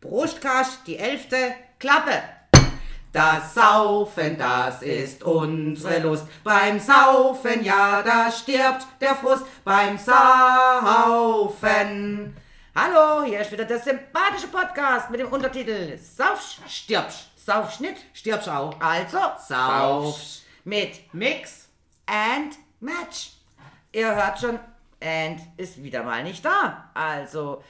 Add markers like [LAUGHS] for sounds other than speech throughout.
Brustkasch, die elfte Klappe. Das Saufen, das ist unsere Lust. Beim Saufen, ja, da stirbt der Frust. Beim Saufen. Hallo, hier ist wieder der sympathische Podcast mit dem Untertitel Saufsch, stirbsch, Saufschnitt, stirbsch auch. Also, Saufsch. Mit Mix and Match. Ihr hört schon, and ist wieder mal nicht da. Also,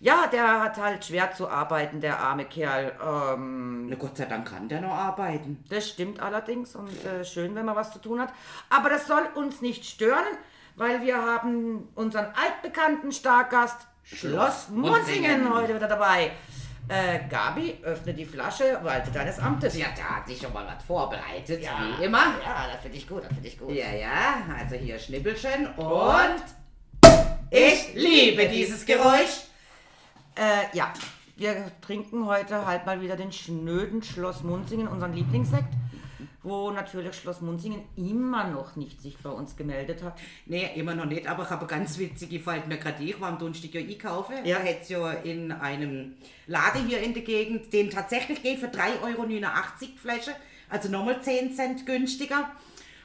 ja, der hat halt schwer zu arbeiten, der arme Kerl. Ähm, Na Gott sei Dank kann der noch arbeiten. das stimmt allerdings und äh, schön, wenn man was zu tun hat. Aber das soll uns nicht stören, weil wir haben unseren altbekannten Stargast Schloss Munzingen Munzingen. heute wieder dabei. Äh, Gabi, öffne die Flasche, walte deines Amtes. Ja, da hat sich schon mal was vorbereitet, Ja, wie immer. Ja, das finde ich gut, das finde ich gut. Ja, ja, also hier Schnippelchen und ich liebe dieses Geräusch. Äh, ja, wir trinken heute halt mal wieder den schnöden Schloss Munzingen, unseren Lieblingssekt, wo natürlich Schloss Munzingen immer noch nicht sich bei uns gemeldet hat. Nee, immer noch nicht, aber ich habe ganz witzige, fällt mir gerade. Ich war am Donnerstag ja einkaufen. Ja. Da hätte es ja in einem Laden hier in der Gegend, den tatsächlich geht für 3,89 Euro die Flasche, also nochmal 10 Cent günstiger.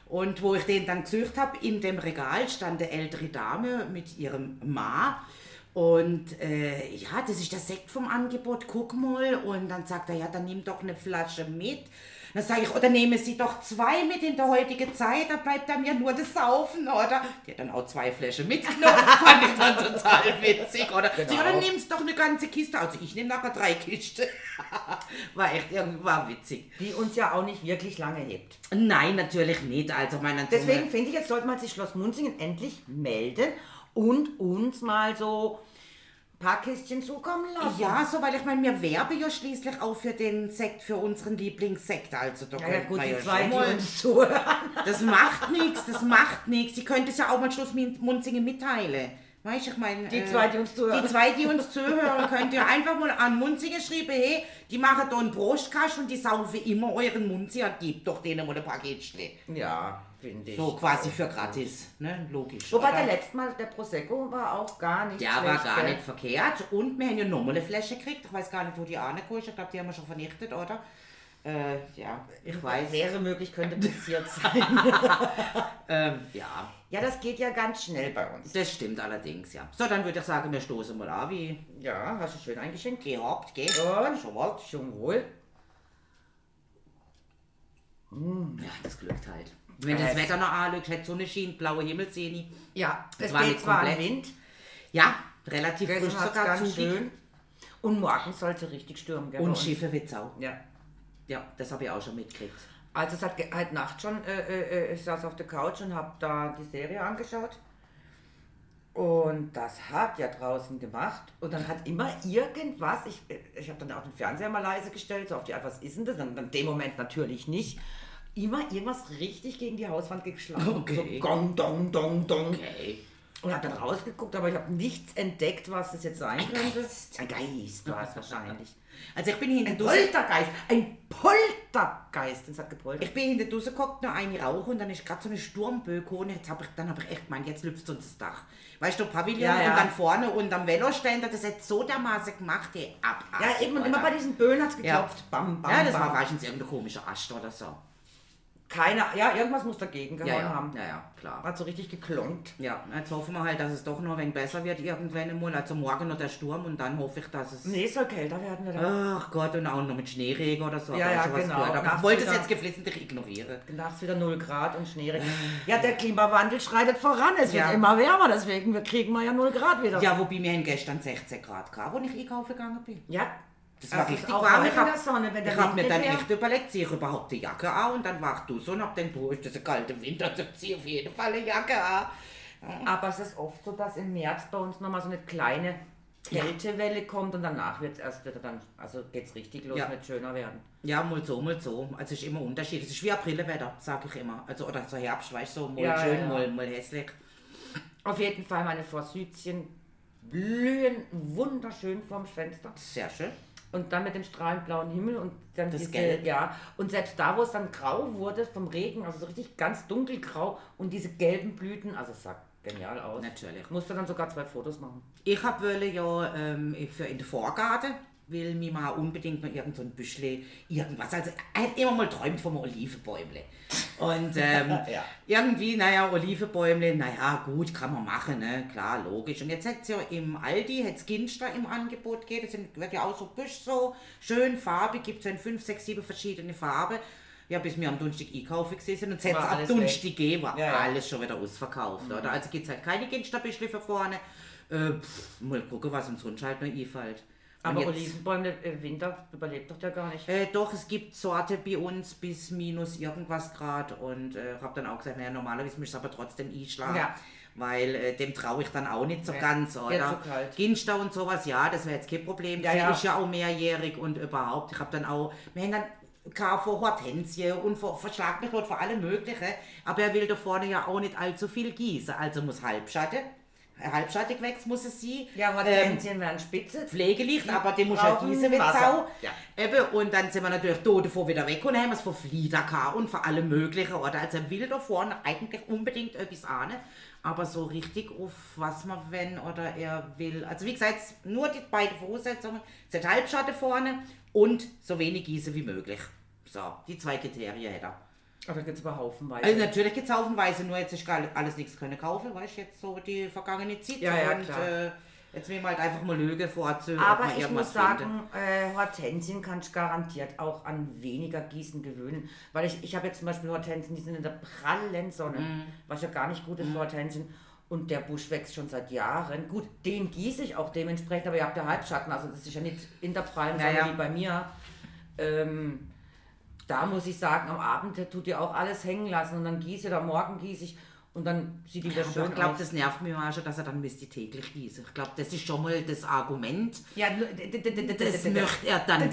Und wo ich den dann gesucht habe, in dem Regal stand eine ältere Dame mit ihrem Ma. Und äh, ja, das ist der Sekt vom Angebot, guck mal. Und dann sagt er, ja, dann nimm doch eine Flasche mit. Dann sage ich, oder nehmen Sie doch zwei mit in der heutigen Zeit, da bleibt dann mir nur das Saufen, oder? Die hat dann auch zwei Flaschen mitgenommen, [LAUGHS] fand ich dann total witzig, oder? Genau. Sie, oder nimmst doch eine ganze Kiste, also ich nehme nachher drei Kisten. [LAUGHS] war echt irgendwie war witzig. Die uns ja auch nicht wirklich lange hebt. Nein, natürlich nicht, also meine Deswegen finde ich, jetzt sollte man sich Schloss Munzingen endlich melden und uns mal so ein paar Kistchen zukommen lassen. Ja, so, weil ich meine, wir werben ja schließlich auch für den Sekt, für unseren Lieblingssekt. Also da Ja, ja gut, die zwei, die uns [LAUGHS] zuhören. Das macht nichts, das macht nichts. Sie könnte es ja auch mal Schluss mit Munzingen mitteilen. Weißt ich meine. Die zwei, die uns zuhören. Die zwei, die uns zuhören, könnt ihr einfach mal an Munzingen schreiben, hey, die machen da einen Brustkasch und die saufen immer euren Munzingen. Gebt doch denen mal ein Paketchen. Ja, finde ich. So quasi für gratis, ne? Logisch. Wobei oder? der letzte Mal, der Prosecco, war auch gar nicht Der schlecht. war gar gell? nicht verkehrt. Und wir haben ja nochmal eine Flasche gekriegt. Ich weiß gar nicht, wo die Ahne ist. Ich glaube, die haben wir schon vernichtet, oder? Äh, ja, ich weiß. Wäre möglich, könnte [LAUGHS] passiert sein. [LAUGHS] Ähm, ja, ja, das geht ja ganz schnell bei uns. das stimmt allerdings, ja. So, dann würde ich sagen, wir stoßen mal an, wie Ja, hast du schön eingeschenkt. gehabt, geht. Und Schon mal. schon wohl. Ja, das glückt halt. Wenn das Äh. Wetter noch anlügt, hätte Sonne schien, blaue Himmel sehen ich. Ja, es war geht nicht zwar komplett. Wind, Ja, relativ frisch hat sogar ganz zugig. schön. Und morgen sollte richtig stürmen. Gell, Und. Schiffe wird's auch. Ja. Ja, das habe ich auch schon mitgekriegt. Also es hat heute Nacht schon, äh, äh, äh, ich saß auf der Couch und habe da die Serie angeschaut. Und das hat ja draußen gemacht. Und dann hat immer irgendwas, ich, äh, ich habe dann auch den Fernseher mal leise gestellt, so auf die Art, was ist denn das? Dann in dem Moment natürlich nicht. Immer irgendwas richtig gegen die Hauswand geschlagen. Okay. So gong, dong, dong, dong. Okay. Und habe dann rausgeguckt, aber ich habe nichts entdeckt, was das jetzt sein könnte. Ein Geist war es [LAUGHS] wahrscheinlich. Also ich bin hinter Ein Poltergeist. Ein Poltergeist. Das hat gepoltert. ich bin hinter Dusse geguckt, noch eine rauche und dann ist gerade so eine Sturmböe gekommen. Jetzt hab ich, dann habe ich echt gemeint, jetzt lüpft uns das Dach. Weißt du, Pavillon Ja, ja. und dann vorne und am Veloständer, das hat so dermaßen gemacht, die ab. Ja, eben, und immer bei diesen Böen hat es geklopft. Bam, bam, Ja, das bam. war wahrscheinlich irgendein komischer Ast oder so. Keine, ja, irgendwas muss dagegen gehauen Ja, ja, haben. ja, ja, klar. Hat so richtig geklonkt. Ja, jetzt hoffen wir halt, dass es doch noch ein wenig besser wird irgendwann einmal. Also morgen noch der Sturm und dann hoffe ich, dass es... Nee, es soll kälter werden. Wieder. Ach Gott, und auch noch mit Schneeregen oder so. Ja, ja, genau. gehört. Aber ich wollte es jetzt geflissentlich ignorieren. Nachts wieder 0 Grad und Schneeregen. Ja, der Klimawandel schreitet voran. Es wird Ja. immer wärmer, deswegen wir kriegen wir ja 0 Grad wieder. Ja, wobei haben gestern 16 Grad gehabt, als ich einkaufen gegangen bin. ja. Das war ist richtig auch warm. Ich in hab- der Sonne, wenn der Ich habe Wind mir dann wär. echt überlegt, ziehe ich überhaupt die Jacke an und dann wach du so und hab gedacht, boah, ist das ein kalter Winter, also ziehe auf jeden Fall eine Jacke an. Aber es ist oft so, dass im März bei uns nochmal so eine kleine Kältewelle kommt und danach wird es erst wieder dann, also geht es richtig los Ja. mit schöner werden. Ja, mal so, mal so. Also es ist immer Unterschied. Es ist wie Aprilwetter, sage ich immer. Also oder so Herbst, weißt du, so mal Ja, schön, ja. Mal, mal hässlich. Auf jeden Fall meine Vorsüdchen blühen wunderschön vorm Fenster. Sehr schön. Und dann mit dem strahlend blauen Himmel und dann Das diese, Gelb. ja. Und selbst da, wo es dann grau wurde vom Regen, also so richtig ganz dunkelgrau und diese gelben Blüten, also es sah genial aus. Natürlich. Musste dann sogar zwei Fotos machen. Ich habe ja ähm, für in den Vorgarten will mir mal unbedingt noch irgend so ein Büschle, irgendwas. Also er hat immer mal träumt vom Olivenbäumle. Und ähm, [LAUGHS] Ja. irgendwie, naja, Olivenbäumle, naja, gut, kann man machen, ne? Klar, logisch. Und jetzt hat es ja im Aldi, hat es Ginster im Angebot geht. Das wird ja auch so Büsch so schön farbig, gibt es ja in fünf, sechs, sieben verschiedene Farben. Ja, bis wir am Donnerstag einkaufen gewesen sind und War ab Donnerstag gegeben, war Ja, ja. alles schon wieder ausverkauft, oder? Also gibt es halt keine Ginsterbüschle für vorne. Äh, pff, mal gucken, was uns sonst halt noch einfällt. Aber jetzt- Olivenbäume im Winter überlebt doch der gar nicht. äh, doch, es gibt Sorte bei uns bis minus irgendwas Grad und äh, habe dann auch gesagt, naja, normalerweise müsste es aber trotzdem einschlagen. Ja. Weil äh, dem traue ich dann auch nicht so Nee, ganz, oder? zu kalt. Ginster und sowas, ja, das wäre jetzt kein Problem. Ja, ja. ist ja auch mehrjährig und überhaupt. Ich habe dann auch, wir haben dann vor Hortensie und vor, verschlag mich dort für alle mögliche. Aber er will da vorne ja auch nicht allzu viel gießen, also muss Halbschatte. Halbschattig wächst muss es sie. Ja, Ähm, Hortensien werden spitze. Pflegelicht, aber die muss ja gießen Wasser. Sau. Ja. Eben, und dann sind wir natürlich tot davor wieder weg und haben es von Flieder gehabt und für alle möglichen Orte. Also er will da vorne eigentlich unbedingt etwas ahnen, aber so richtig auf was man wenn oder er will. Also wie gesagt, nur die beiden Voraussetzungen, hat Halbschatten vorne und so wenig Gieße wie möglich. So, die zwei Kriterien hätte er. Aber da gibt es aber haufenweise. Also natürlich gibt es haufenweise, nur jetzt ist gar alles nichts können kaufen, weißt du, jetzt so die vergangene Zeit. Ja, ja, und äh, jetzt will man halt einfach mal Lüge vorzu. ob Aber ich muss sagen, äh, Hortensien kann ich garantiert auch an weniger Gießen gewöhnen. Weil ich, ich habe jetzt zum Beispiel Hortensien, die sind in der prallen Sonne, Mhm. was ja gar nicht gut ist für Hortensien. Und der Busch wächst schon seit Jahren. Gut, den gieße ich auch dementsprechend, aber ihr habt ja Halbschatten, also das ist ja nicht in der prallen Sonne Ja, ja. wie bei mir. Ähm, da muss ich sagen, am Abend tut ihr auch alles hängen lassen und dann gieße ich oder morgen gieße ich und dann sieht die wieder schön Ich glaube, das nervt mich auch schon, dass er dann müsste täglich gießen. Ich glaube, das ist schon mal das Argument. Ja, Das möchte er dann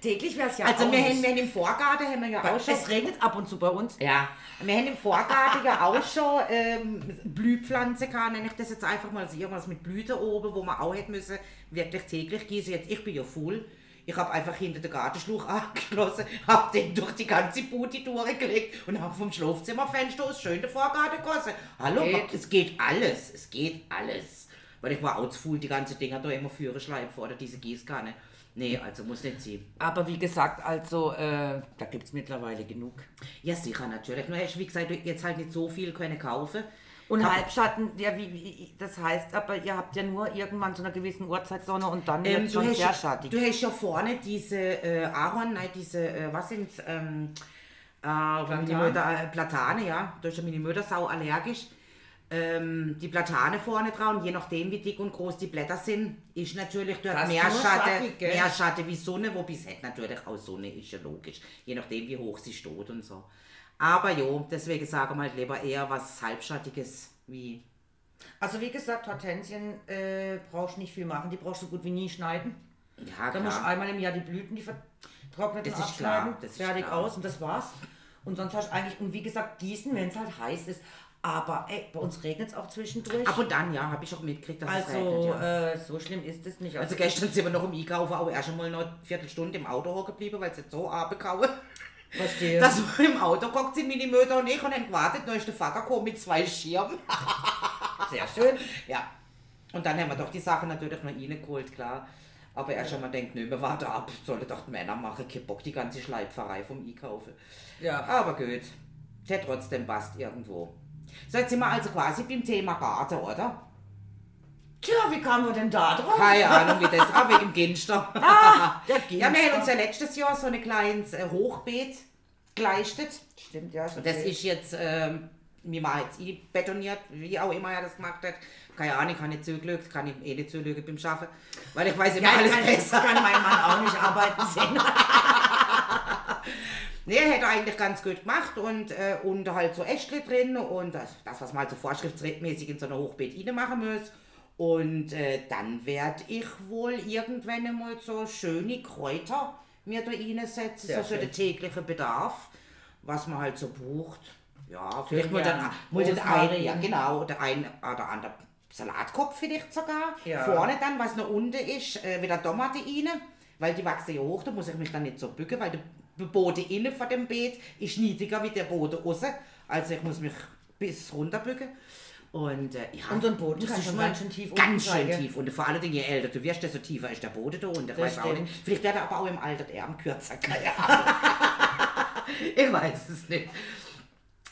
Täglich wäre es ja Also auch wir haben, nicht. wir haben im Vorgarten haben wir ja auch schon... Es regnet ab und zu bei uns. Ja, wir haben im Vorgarten ja auch schon ähm, Blühpflanze gehabt, nenne ich das jetzt einfach mal, also irgendwas mit Blüten oben, wo man auch hätte müssen, wirklich täglich gießen. Jetzt, ich bin ja voll. Ich habe einfach hinter den Gartenschluch [LAUGHS] angeschlossen, habe den durch die ganze Bude durchgelegt und habe vom Schlafzimmerfenster aus schön den Vorgarten gegossen. Hallo, Geht. es geht alles, es geht alles. Weil ich war auch zu faul, die ganze Dinger da immer führen schleifen vor oder diese Gießkanne. Nee, also muss nicht sein. Aber wie gesagt, also äh, da gibt es mittlerweile genug. Ja, sicher, natürlich. Nur wie gesagt, jetzt halt nicht so viel können kaufen. Und Hab- Halbschatten, ja, wie, wie, das heißt aber, ihr habt ja nur irgendwann zu einer gewissen Uhrzeit Sonne und dann Ähm, wird du, schon sehr ja- schattig. du hast ja vorne diese äh, Ahorn, nein, diese, äh, was sind's, ähm, äh, Mutter, äh, Platane, ja, da ist ja meine Mutter sau allergisch. Ähm, die Platane vorne dran, je nachdem wie dick und groß die Blätter sind, ist natürlich dort Fast mehr Schatten, schattig, mehr Schatten wie Sonne, wobei es hat natürlich auch Sonne, ist ja logisch, je nachdem wie hoch sie steht und so. Aber jo, deswegen sagen wir halt lieber eher was Halbschattiges wie Also wie gesagt, Hortensien äh, brauchst nicht viel machen, die brauchst du so gut wie nie schneiden. ja, Da musst du einmal im Jahr die Blüten, die vertrockneten Das ist abschneiden, klar, das ist fertig klar. aus und das war's. Und sonst hast du eigentlich, und wie gesagt, gießen, wenn es halt heiß ist. Aber ey, bei uns regnet es auch zwischendurch. Ab und dann, ja, habe ich auch mitgekriegt, dass es regnet. also Ja. äh, so schlimm ist es nicht. Also gestern sind wir noch im Einkaufen, auch erst einmal noch eine Viertelstunde im Auto geblieben, weil es jetzt so abgekauen. Verstehe. Dass [LAUGHS] wir im Auto gehockt sind, Mutter und ich, und haben gewartet, dann ist der Vater gekommen mit zwei Schirmen. [LAUGHS] sehr schön. Ja. Und dann haben wir doch die Sachen natürlich noch reingeholt, klar. Aber erst einmal denkt, nö, wir warten ab, sollen doch die Männer machen, kein Bock, die ganze Schleipferei vom Einkaufen. Ja. Aber gut, der trotzdem passt irgendwo. So, jetzt sind wir also quasi beim Thema Garten, oder? Tja, wie kamen wir denn da drauf? Keine Ahnung, wie das ah, wegen dem Ginster. [LAUGHS] Ah, der Ja, wir haben uns ja letztes Jahr so ein kleines äh, Hochbeet geleistet. Stimmt, ja. Und das ist jetzt, ähm, mir mal jetzt eh betoniert, wie auch immer er das gemacht hat. Keine Ahnung, ich kann nicht zugelügt, kann ich eh nicht zulügen beim Schaffen, weil ich weiß immer ja, alles kann, besser. kann mein Mann auch nicht arbeiten sehen. [LAUGHS] Nee, er hätte eigentlich ganz gut gemacht und, äh, und halt so Äschle drin und das, das was man halt so vorschriftsmäßig in so einer Hochbeet machen muss. Und äh, dann werde ich wohl irgendwann einmal so schöne Kräuter mir da reinsetzen, Sehr so für den täglichen Bedarf, was man halt so bucht. Ja, vielleicht mal dann, mal den einen, ja genau, der ein oder andere Salatkopf vielleicht sogar. Ja. Vorne dann, was noch unten ist, äh, wieder Tomate rein, weil die wachsen ja hoch, da muss ich mich dann nicht so bücken, weil der Boden innen von dem Beet ist niedriger wie der Boden außen. Also ich muss mich bis runter bücken. Und äh, ja, Und so ein Boden das ist schon ganz schön tief Ganz schön tief. Und vor allen Dingen, je älter du wirst, desto tiefer ist der Boden da unten. Ich weiß auch stimmt. nicht. Vielleicht wird er aber auch im Alter der Arm kürzer. Keine [LAUGHS] ich weiß es nicht.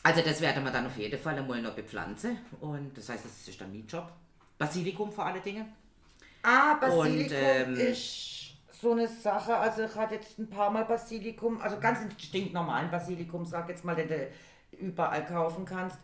Also das werden wir dann auf jeden Fall einmal noch bepflanzen. Und das heißt, das ist dann mein Job. Basilikum vor allen Dingen. Ah, Basilikum Und, ähm, ist so eine Sache. Also ich hatte jetzt ein paar Mal Basilikum, also ganz stinknormalen Basilikum, sag jetzt mal, den du überall kaufen kannst.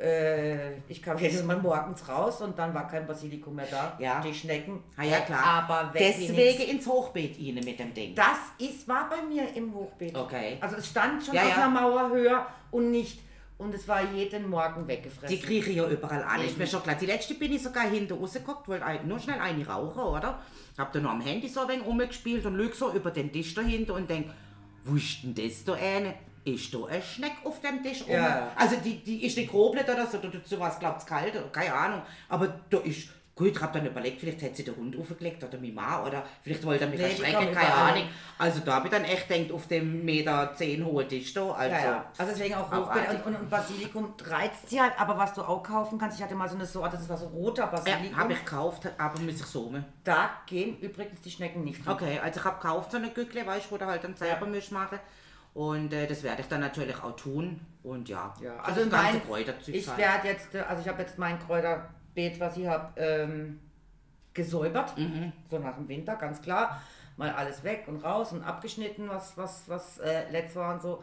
Äh, ich kam jedes Mal morgens raus und dann war kein Basilikum mehr da. Ja. Die Schnecken. Ah ja, klar. Aber Deswegen ins Hochbeet ihnen mit dem Ding. Das ist, war bei mir im Hochbeet. Okay. Also es stand schon Ja, auf ja. einer Mauer höher und nicht. Und es war jeden Morgen weggefressen. Die kriege ich ja überall an. Ist mir schon klar. Die letzte bin ich sogar hinter rausgeguckt, wollte nur schnell eine rauchen, oder? Hab dann noch am Handy so ein wenig rumgespielt und lüg so über den Tisch dahinter und denk, wo ist denn das da eine? Ist da ein Schneck auf dem Tisch rum? Ja. Also die, die ist nicht groblet oder so, dazu war es glaubt's kalt oder keine Ahnung. Aber da ist, gut, ich hab dann überlegt, vielleicht hätte sie den Hund aufgelegt oder meine Mann oder vielleicht wollte er mich Nee, erschrecken, keine. Ahnung. Also da hab ich dann echt gedacht, auf dem Meter 10 hohen Tisch da, also... Ja, ja. Also deswegen auch Hochbeet und, und, und Basilikum reizt sie halt, aber was du auch kaufen kannst, ich hatte mal so eine Sorte, das war so roter Ja, Basilikum. habe ich gekauft, aber muss ich sommen. Da gehen übrigens die Schnecken nicht drin. Okay, also ich habe gekauft so eine Gückle, weißt du, wo du halt dann selber Ja. Misch machen. Und äh, das werde ich dann natürlich auch tun. Und ja, Ja, so also das ganze mein, Kräuterzeug ich werde jetzt, äh, also ich habe jetzt mein Kräuterbeet, was ich habe, ähm, gesäubert, Mhm. so nach dem Winter, ganz klar. Mal alles weg und raus und abgeschnitten, was, was, was äh, letzt war und so.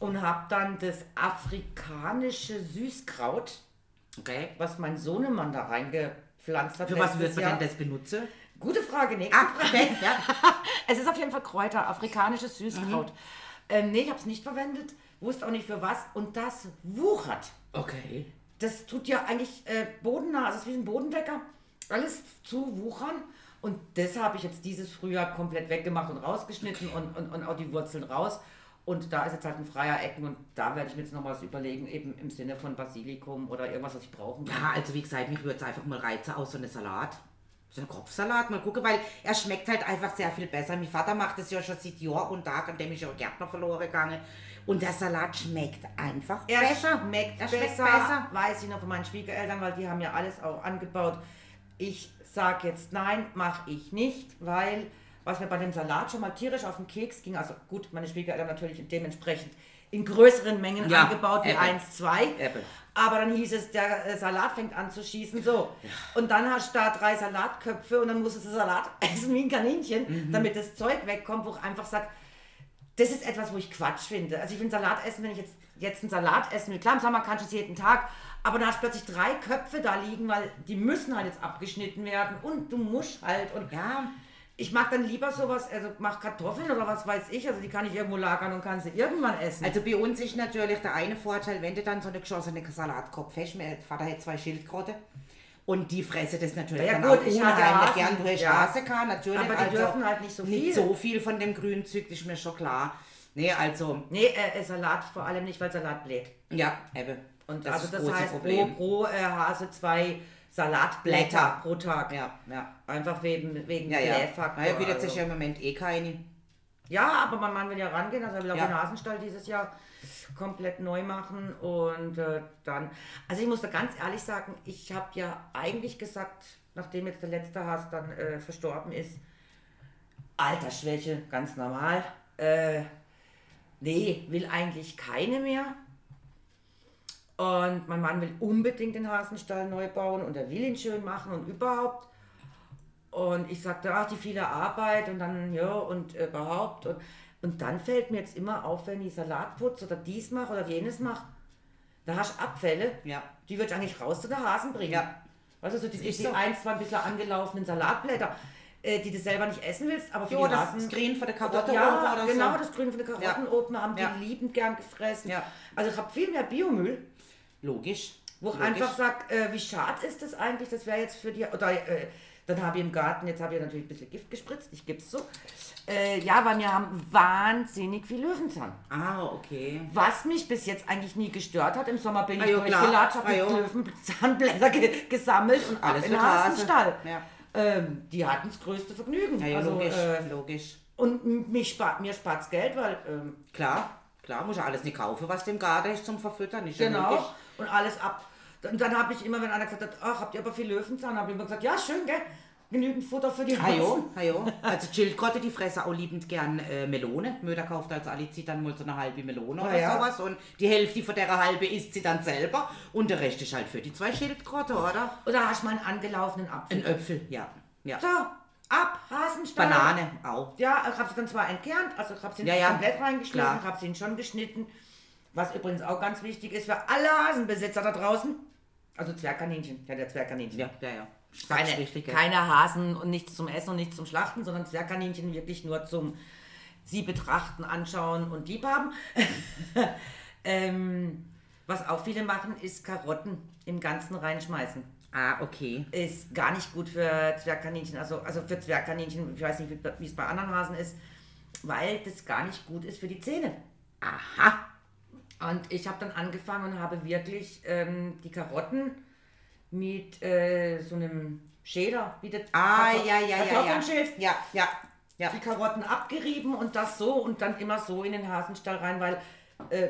Und habe dann das afrikanische Süßkraut, Okay. was mein Sohnemann da reingepflanzt hat. Für was wird man denn das benutzen? Gute Frage, nächste Ah, okay, ja. [LAUGHS] Es ist auf jeden Fall Kräuter, afrikanisches Süßkraut. Ähm, nee, ich habe es nicht verwendet, wusste auch nicht für was. Und das wuchert. Okay. Das tut ja eigentlich äh, bodennah, also es ist wie ein Bodendecker. Alles zu wuchern. Und das habe ich jetzt dieses Frühjahr komplett weggemacht und rausgeschnitten und, und, und auch die Wurzeln raus. Und da ist jetzt halt ein freier Ecken und da werde ich mir jetzt noch was überlegen, eben im Sinne von Basilikum oder irgendwas, was ich brauchen kann. Ja, also wie gesagt, mich würde es einfach mal reizen aus so einem Salat. So ein Kopfsalat, mal gucken, weil er schmeckt halt einfach sehr viel besser. Mein Vater macht es ja schon seit Jahr und Tag, an dem ich auch Gärtner verloren gegangen. Und der Salat schmeckt einfach Er besser. schmeckt, er besser, weiß ich noch von meinen Schwiegereltern, weil die haben ja alles auch angebaut. Ich sage jetzt nein, mache ich nicht, weil was mir bei dem Salat schon mal tierisch auf den Keks ging, also gut, meine Schwiegereltern natürlich dementsprechend in größeren Mengen Ja, angebaut wie eben. 1, 2. Aber dann hieß es, der äh, Salat fängt an zu schießen, so. Und dann hast du da drei Salatköpfe und dann musstest du Salat [LAUGHS] essen wie ein Kaninchen, Mhm. damit das Zeug wegkommt, wo ich einfach sage, das ist etwas, wo ich Quatsch finde. Also ich finde Salat essen, wenn ich jetzt, jetzt einen Salat essen will. Klar, im Sommer kannst du es jeden Tag, aber da hast du plötzlich drei Köpfe da liegen, weil die müssen halt jetzt abgeschnitten werden und du musst halt. Und Ja, ich mag dann lieber sowas, also mach Kartoffeln oder was weiß ich, also die kann ich irgendwo lagern und kann sie irgendwann essen. Also bei uns ist natürlich der eine Vorteil, wenn du dann so eine geschossene Salatkopf hast, mein Vater hat zwei Schildkröte und die fressen das natürlich Ja, dann gut, auch ich unheimlich gern. Du hast ja. Hase gehabt, natürlich. Aber die also dürfen halt nicht so viel. Nicht so viel von dem Grünzeug, das ist mir schon klar. Nee, also, nee, äh, äh, Salat vor allem nicht, weil Salat bläht. ja, eben. Und Das also ist das heißt Problem. pro, pro äh, Hase zwei Salatblätter Blätter. pro Tag. Ja, ja. Einfach wegen, wegen Ja, ja. Blähfaktor. Naja, bietet also. sich ja im Moment eh keine. Ja, aber mein Mann will ja rangehen, also er will auch Ja. den Hasenstall dieses Jahr komplett neu machen und äh, dann, also ich muss da ganz ehrlich sagen, ich habe ja eigentlich gesagt, nachdem jetzt der letzte Hase dann äh, verstorben ist, Altersschwäche, ganz normal, äh, nee, will eigentlich keine mehr. Und mein Mann will unbedingt den Hasenstall neu bauen und er will ihn schön machen und überhaupt. Und ich sagte, ach, die viele Arbeit und dann, ja, und überhaupt. Und, und dann fällt mir jetzt immer auf, wenn ich Salat putze oder dies mache oder jenes mache, da hast du Abfälle, Ja. die würde ich eigentlich raus zu der Hasen bringen. Ja. Du, so die, die, die so. ein, zwei ein bisschen angelaufenen Salatblätter, äh, die du selber nicht essen willst, aber für Jo, die das Hasen... Grün von der Karotte ja, oder genau, so. das Grün von der Karotten Ja. oben haben die liebend gern gefressen. Ja. Also ich habe viel mehr Biomüll. Logisch. Wo ich einfach sage, äh, wie schade ist das eigentlich, das wäre jetzt für die, oder äh, dann habe ich im Garten, jetzt habe ich natürlich ein bisschen Gift gespritzt, ich gebe es so. Äh, ja, weil wir haben wahnsinnig viel Löwenzahn. Ah, okay. Was mich bis jetzt eigentlich nie gestört hat, im Sommer bin ich Ah, jo, klar. durchgelatscht, habe Ah. Löwenzahnblätter ge gesammelt und Alles in den. Hasenstall. Ja. Ähm, die hatten das größte Vergnügen. Ja, ja, also, logisch. äh, logisch. und mich spart, mir spart Geld, weil ähm, Klar, klar, muss ja alles nicht kaufen, was dem Garten ist zum Verfüttern. Ist ja Genau. logisch. Und alles ab Und dann habe ich immer, wenn einer gesagt hat, ach, habt ihr aber viel Löwenzahn, habe ich immer gesagt, ja, schön, gell? Genügend Futter für die Hasen. Hajo. Also Schildkröte, die fressen auch liebend gern äh, Melone. Möder kauft alle zieht dann mal so eine halbe Melone oder Ah, ja. sowas und die Hälfte von der halbe isst sie dann selber und der Rest ist halt für die zwei Schildkröte, oder? Oder hast du mal einen angelaufenen Apfel? Ein Äpfel, ja. ja. So, ab, Hasenstall. Banane auch. Ja, ich habe sie dann zwar entkernt, also ich habe sie Ja, ja, komplett reingeschmissen, klar. ich habe sie ihn schon geschnitten. Was übrigens auch ganz wichtig ist für alle Hasenbesitzer da draußen. Also Zwergkaninchen, ja, der Zwergkaninchen. Ja, ja, ja. Keine, richtig, ja. keine Hasen und nichts zum Essen und nichts zum Schlachten, sondern Zwergkaninchen wirklich nur zum Sie betrachten, anschauen und liebhaben. [LAUGHS] ähm, was auch viele machen, ist Karotten im Ganzen reinschmeißen. Ah, okay. Ist gar nicht gut für Zwergkaninchen, also, also für Zwergkaninchen, ich weiß nicht, wie es bei anderen Hasen ist, weil das gar nicht gut ist für die Zähne. Aha. Und ich habe dann angefangen und habe wirklich ähm, die Karotten mit äh, so einem Schäler, wie das Ah, Kartoff- ja, ja, ja, ja. Ja, ja, die Karotten abgerieben und das so und dann immer so in den Hasenstall rein, weil äh,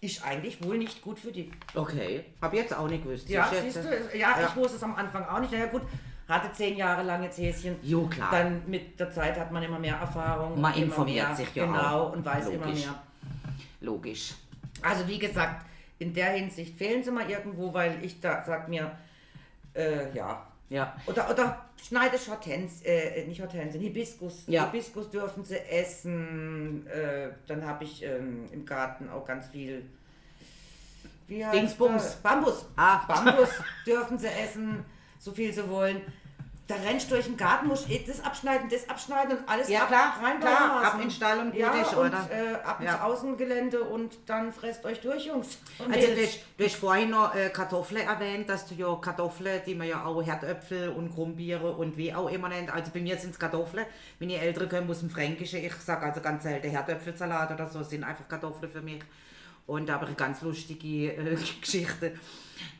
ist eigentlich wohl nicht gut für die. Okay. Hab ich jetzt auch nicht gewusst. Ja, Siehst du, ja, Ja. ich wusste es am Anfang auch nicht. Na ja, gut, hatte zehn Jahre lang jetzt Häschen. Jo, klar. Dann mit der Zeit hat man immer mehr Erfahrung. Man immer informiert mehr, sich ja Genau, auch. und weiß immer Logisch. mehr. Logisch. Also wie gesagt, in der Hinsicht fehlen sie mal irgendwo, weil ich da sag mir, äh, ja. Ja. Oder, oder schneide Hortens, äh, nicht Hortensien, Hibiskus. Ja. Hibiskus dürfen sie essen. Äh, dann habe ich ähm, im Garten auch ganz viel. Wie heißt Dingsbums. Bambus. Ah. Bambus dürfen sie essen, so viel sie wollen. Da rennst du durch den Garten, musst eh das abschneiden, das abschneiden und alles Ja, ab, klar, rein klar, ab in den Stall und gut ja, ist, und, oder? Äh, ab ins Ja. Außengelände und dann fresst euch durch, Jungs. Und Also du hast, du hast vorhin noch äh, Kartoffeln erwähnt, dass du ja Kartoffeln, die man ja auch Herdöpfel und Krummbiere und wie auch immer nennt. Also bei mir sind es Kartoffeln. Meine Eltern kommen aus dem Fränkischen. Ich sage also ganz selten Herdöpfelsalat oder so, sind einfach Kartoffeln für mich. Und da habe ich eine ganz lustige äh, [LAUGHS] Geschichte.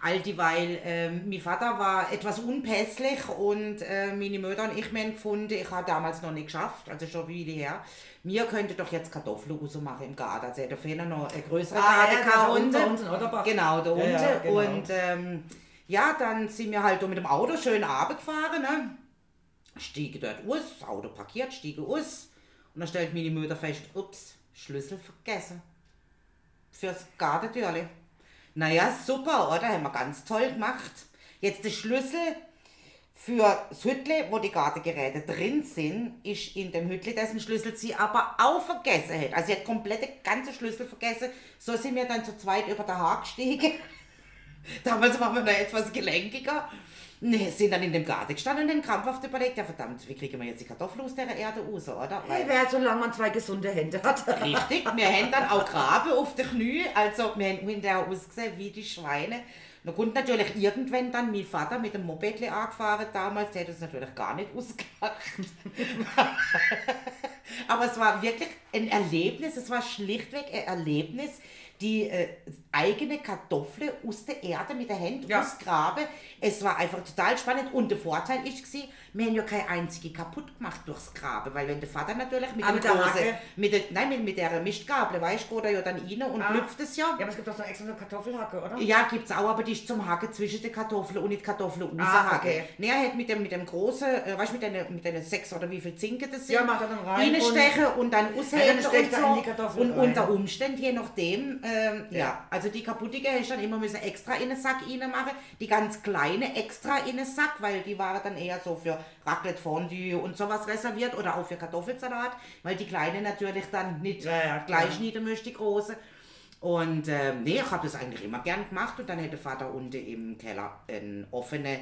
All dieweil, ähm, mein Vater war etwas unpässlich und äh, meine Mutter und ich haben gefunden, ich habe damals noch nicht geschafft, also schon viele her, wir könnten doch jetzt Kartoffeln machen im Garten. Also da fehlen noch eine größere Ah, ja, Garten da unten. unten, in Otterbach. Genau, da Ja, unten. ja, genau. Und ähm, ja, dann sind wir halt mit dem Auto schön runtergefahren. Ne? Stiege dort aus, das Auto parkiert, stiege aus. Und dann stellt meine Mutter fest, ups, Schlüssel vergessen. Fürs Gartentürli. Naja, super, oder? Haben wir ganz toll gemacht. Jetzt der Schlüssel für das Hüttle, wo die Gartengeräte drin sind, ist in dem Hüttle, dessen Schlüssel sie aber auch vergessen hat. Also sie hat komplette ganze Schlüssel vergessen. So sind wir dann zu zweit über den Haar gestiegen. [LAUGHS] Damals waren wir noch etwas gelenkiger. Nee, sind dann in dem Garten gestanden und haben krampfhaft überlegt, ja verdammt, wie kriegen wir jetzt die Kartoffeln aus der Erde raus, oder? Hey, wer solange man zwei gesunde Hände hat. Richtig, wir haben dann auch Graben auf den Knie, also wir haben hinterher ausgesehen wie die Schweine. Da kommt natürlich irgendwann dann mein Vater mit dem Moped angefahren damals, der hat es natürlich gar nicht ausgemacht. Aber es war wirklich ein Erlebnis, es war schlichtweg ein Erlebnis, die äh, eigene Kartoffel aus der Erde mit der Hand Ja. ausgraben. Es war einfach total spannend und der Vorteil ist, gewesen, wir haben ja keine einzige kaputt gemacht durchs Graben, weil wenn der Vater natürlich mit Ah, mit der Hacke? mit der, nein, mit, mit der Mistgabel, weißt du, geht er ja dann rein und Ah. lüpft es ja. Ja, aber es gibt doch so extra eine Kartoffelhacke, oder? Ja, gibt's auch, aber die ist zum Hacken zwischen den Kartoffeln und nicht Kartoffeln und Ah, Hacken. okay. Nee, er hat mit dem, mit dem großen, äh, weißt du, mit den, mit den sechs oder wie viel Zinken das sind, Ja, macht er dann rein reinstechen und, dann ausheben steckt und in so. die Kartoffeln Und rein. unter Umständen, je nachdem, ähm, ja. Ja. also die kaputtige hast du dann immer müssen extra in den Sack reinmachen, die ganz kleine extra in den Sack, weil die waren dann eher so für Raclette Fondue und sowas reserviert oder auch für Kartoffelsalat, weil die kleine natürlich dann nicht Ja, ja, gleich nieder möchte, die große. Und ähm, nee, ich habe das eigentlich immer gern gemacht und dann hätte Vater unten im Keller ein offene,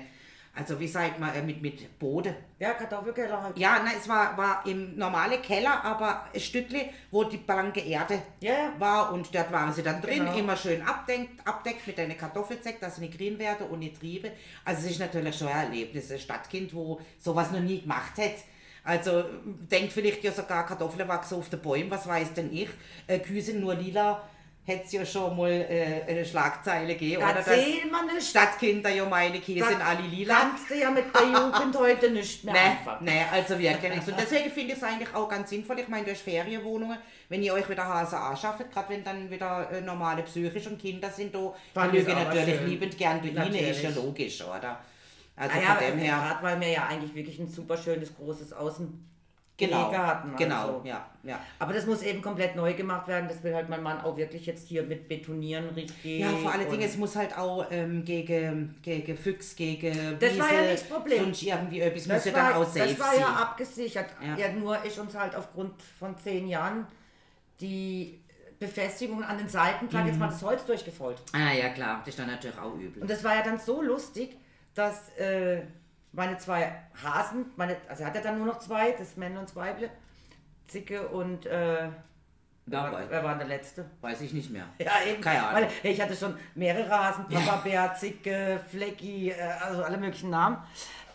also wie sagt man, äh, mit, mit Boden. Ja, Kartoffelkeller halt. Ja, nein, es war, war im normalen Keller, aber ein Stückchen, wo die blanke Erde Ja, ja. war und dort waren sie dann drin, Genau. immer schön abdeckt, abdeckt mit einer Kartoffelzeck, dass sie nicht grün werden und nicht triebe. Also es ist natürlich schon ein Erlebnis, ein Stadtkind, wo sowas noch nie gemacht hat. Also denkt vielleicht ja sogar Kartoffeln wachsen auf den Bäumen, was weiß denn ich. Äh, Kühe sind nur lila, hätte es ja schon mal äh, eine Schlagzeile gegeben. Oder Erzähl mal nicht. Stadtkinder ja meine Käse sind alle lila. Kannst du ja mit der Jugend heute nicht mehr Nee, nee, also wirklich nicht. Und deswegen finde ich es eigentlich auch ganz sinnvoll. Ich meine, durch Ferienwohnungen, wenn ihr euch wieder Hase anschafft, gerade wenn dann wieder äh, normale psychische und Kinder sind, da Dann mögen natürlich schön. liebend gern durch ihnen, ist ja logisch, oder? Also Ah ja, von dem her. gerade weil wir ja eigentlich wirklich ein super schönes, großes Außen Genau, hatten. genau, Also. ja, ja. Aber das muss eben komplett neu gemacht werden. Das will halt mein Mann auch wirklich jetzt hier mit betonieren richtig. Ja, vor allen Dingen, es muss halt auch ähm, gegen, gegen Füchs, gegen Das war ja nicht das Problem. sonst irgendwie etwas muss Das ja war, dann safe das war ja abgesichert. Ja. Ja. nur ist uns halt aufgrund von zehn Jahren die Befestigung an den Seiten, sag Mhm. jetzt mal, das Holz durchgefolgt. Ah ja, klar, das ist dann natürlich auch übel. Und das war ja dann so lustig, dass äh, meine zwei Hasen, meine, also er hat ja dann nur noch zwei, das Männle und das Weible, Zicke und äh, Ja, wer, war der letzte? weiß ich nicht mehr. Ja, eben. Keine Ahnung. Weil ich hatte schon mehrere Hasen, Papa Bär, Zicke, Flecki, äh, also alle möglichen Namen.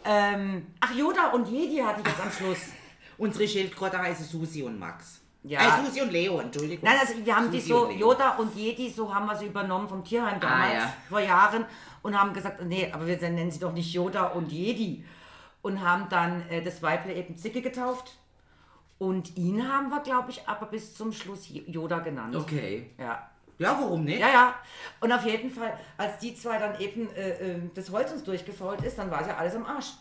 Ähm, ach, Yoda und Jedi hatte ich jetzt am Schluss. [LAUGHS] Unsere Schildkröte heißen Susi und Max. Ja. Äh, Susi und Leo, Entschuldigung. Nein, also wir haben die Susi so, und. Yoda und Jedi, so haben wir sie übernommen vom Tierheim damals, ja. vor Jahren, und haben gesagt, nee, aber wir nennen sie doch nicht Yoda und Jedi. Und haben dann äh, das Weible eben Zicke getauft. Und ihn haben wir, glaube ich, aber bis zum Schluss Yoda genannt. Okay. Ja. Ja, warum nicht? Ja, ja. Und auf jeden Fall, als die zwei dann eben äh, äh, das Holz uns durchgefault ist, dann war es ja alles am Arsch.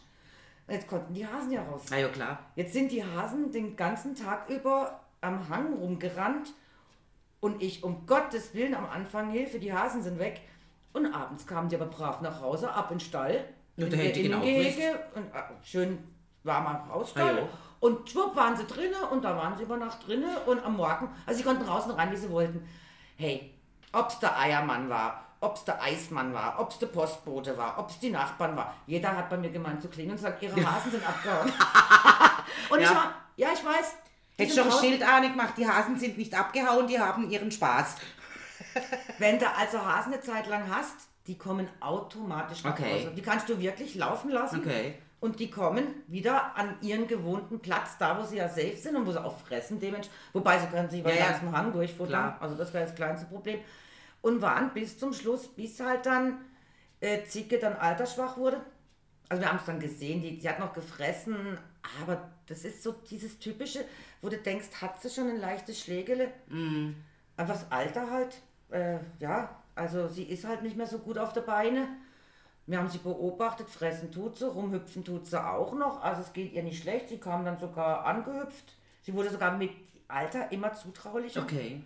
Jetzt konnten die Hasen ja raus. Na ja, klar. Jetzt sind die Hasen den ganzen Tag über am Hang rumgerannt und ich, um Gottes Willen, am Anfang Hilfe, die Hasen sind weg. Und abends kamen die aber brav nach Hause, ab in den Stall, Ja, in ich genau Innengehege und äh, schön warmer Hausstall. Ah, ja. und schwupp waren sie drinnen und da waren sie über Nacht drinnen und am Morgen, also sie konnten raus und rein, wie sie wollten. Hey, ob's der Eiermann war, ob's der Eismann war, ob's der Postbote war, ob's die Nachbarn war. Jeder hat bei mir gemeint zu klingeln und sagt, ihre Hasen sind abgehauen. [LAUGHS] und ich Ja. war, ja, ich weiß. Hätte schon ein draußen. Schild an gemacht, die Hasen sind nicht abgehauen, die haben ihren Spaß. Wenn du also Hasen eine Zeit lang hast, die kommen automatisch nach Okay. Hause. Die kannst du wirklich laufen lassen. Okay. Und die kommen wieder an ihren gewohnten Platz, da wo sie ja safe sind und wo sie auch fressen. Dementsprechend, wobei sie können sich über Ja, den ja. ganzen Hang durchfuttern. Klar. Also das wäre das kleinste Problem. Und waren bis zum Schluss, bis halt dann äh, Zicke dann altersschwach wurde. Also wir haben es dann gesehen, die, sie hat noch gefressen, aber das ist so dieses typische, wo du denkst, hat sie schon ein leichtes Schlägele? Einfach das Alter halt. Äh, ja, also sie ist halt nicht mehr so gut auf der Beine. Wir haben sie beobachtet, fressen tut sie, rumhüpfen tut sie auch noch. Also es geht ihr nicht schlecht. Sie kam dann sogar angehüpft. Sie wurde sogar mit Alter immer zutraulicher, Okay.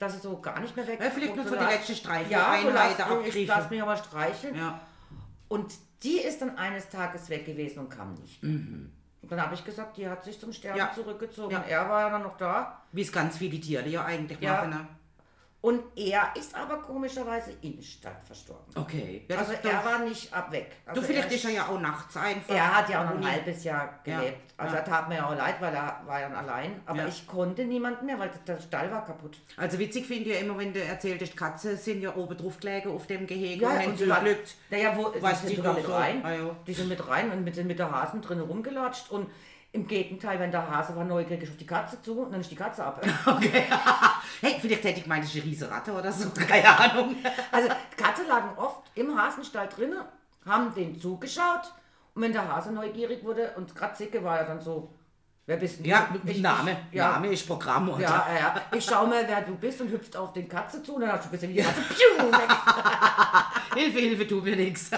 dass sie so gar nicht mehr weg Ja, vielleicht nur so die letzte Streicheleinheit Ja, so lass, ich lass mich aber streicheln. Ja. Und die ist dann eines Tages weg gewesen und kam nicht. Und dann habe ich gesagt, die hat sich zum Sterben Mhm. Ja. zurückgezogen. Ja. Und er war ja dann noch da. Wie es ganz viele Tiere ja eigentlich machen. Ne? Und er ist aber komischerweise in Stadt verstorben. Okay. Ja, also das- er war nicht ab weg. Also du, vielleicht ist er ja auch nachts einfach. er hat ja auch ein halbes Jahr Ja. gelebt. Also Ja. er tat mir ja auch leid, weil er war ja allein. Aber Ja. ich konnte niemanden mehr, weil der Stall war kaputt. Also witzig finde ich ja immer, wenn du erzählt hast, Katze sind ja oben drauf gelegen auf dem Gehege Ja, und haben sie geglückt. naja, wo, Was die sind sogar da mit so- rein. Ah, ja. Die sind mit rein und mit, mit der Hasen drin rumgelatscht. Und im Gegenteil, wenn der Hase war neugierig auf die Katze zu, und dann ist die Katze ab. [LAUGHS] Okay. [LAUGHS] hey, vielleicht hätte ich gemeint, das ist eine riese Ratte oder so. [LAUGHS] Keine Ahnung. Also Katze lagen oft im Hasenstall drinnen, haben den zugeschaut. Und wenn der Hase neugierig wurde, und gerade Zicke war ja dann so, wer bist du? Ja, Ich- Name. Ich, ja, Name ist Programm. Oder? Ja, ja, ja. Ich schau mal, wer du bist und hüpft auf den Katze zu und dann hast du gesehen, wie die Katze piu, weg. Hilfe, Hilfe, tu mir nichts.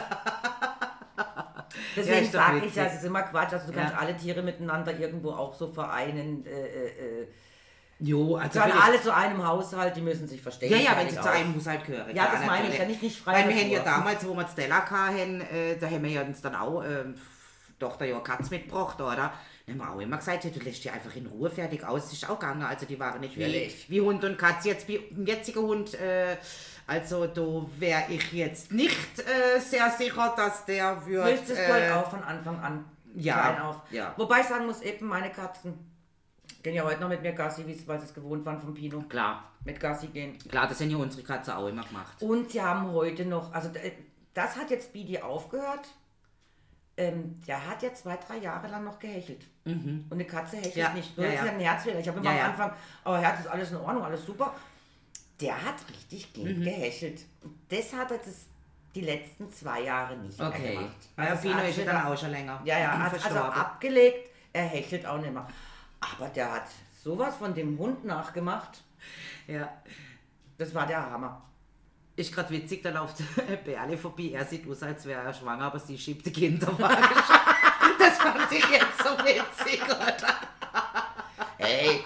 Deswegen doch sage ich ja, es ist immer Quatsch. Also du kannst Ja. alle Tiere miteinander irgendwo auch so vereinen. Äh, äh, äh. Jo, also Gehören alle zu einem Haushalt, die müssen sich verstehen. Ja, ja, wenn sie zu aus. einem Haushalt gehören. Ja, das meine ich ja nicht, nicht frei Weil wir haben ja damals, wo wir Stella hatten, äh, da haben wir ja uns dann auch, ähm, Tochter ja eine Katze mitgebracht, oder? Dann haben wir auch immer gesagt, ja, du lässt die einfach in Ruhe fertig aus, das ist auch gegangen. Also die waren nicht wie, wie Hund und Katze. Jetzt wie ein jetziger Hund, äh, also da wäre ich jetzt nicht äh, sehr sicher, dass der wird... Müsstest du halt äh, auch von Anfang an ja, auf. ja. Wobei ich sagen muss, eben meine Katzen gehen ja heute noch mit mir Gassi, wie es- weil sie es gewohnt waren vom Pino. Klar, Mit Gassi gehen. klar, das haben ja unsere Katze auch immer gemacht. Und sie haben heute noch, also das hat jetzt Speedy aufgehört. Ähm, der hat ja zwei, drei Jahre lang noch gehechelt. Und eine Katze hechelt Mhm. Ja, nicht. Nur ja, das ist ja. ja ein Herzfehler. Ich habe immer am Anfang, aber Herz ist alles in Ordnung, alles super. Der hat richtig Geld Mhm. gehechelt. Und Das hat er das die letzten zwei Jahre nicht mehr Okay. gemacht. Ja, Also Fino hat ist ja dann auch schon länger. Ja, ja, hat also abgelegt, er hechelt auch nicht mehr. Aber der hat sowas von dem Hund nachgemacht. Ja. Das war der Hammer. Ist gerade witzig, da läuft Berle vorbei. Er sieht aus, als wäre er schwanger, aber sie schiebt die Kinderwagen. [LAUGHS] das fand ich jetzt so witzig, oder? Hey,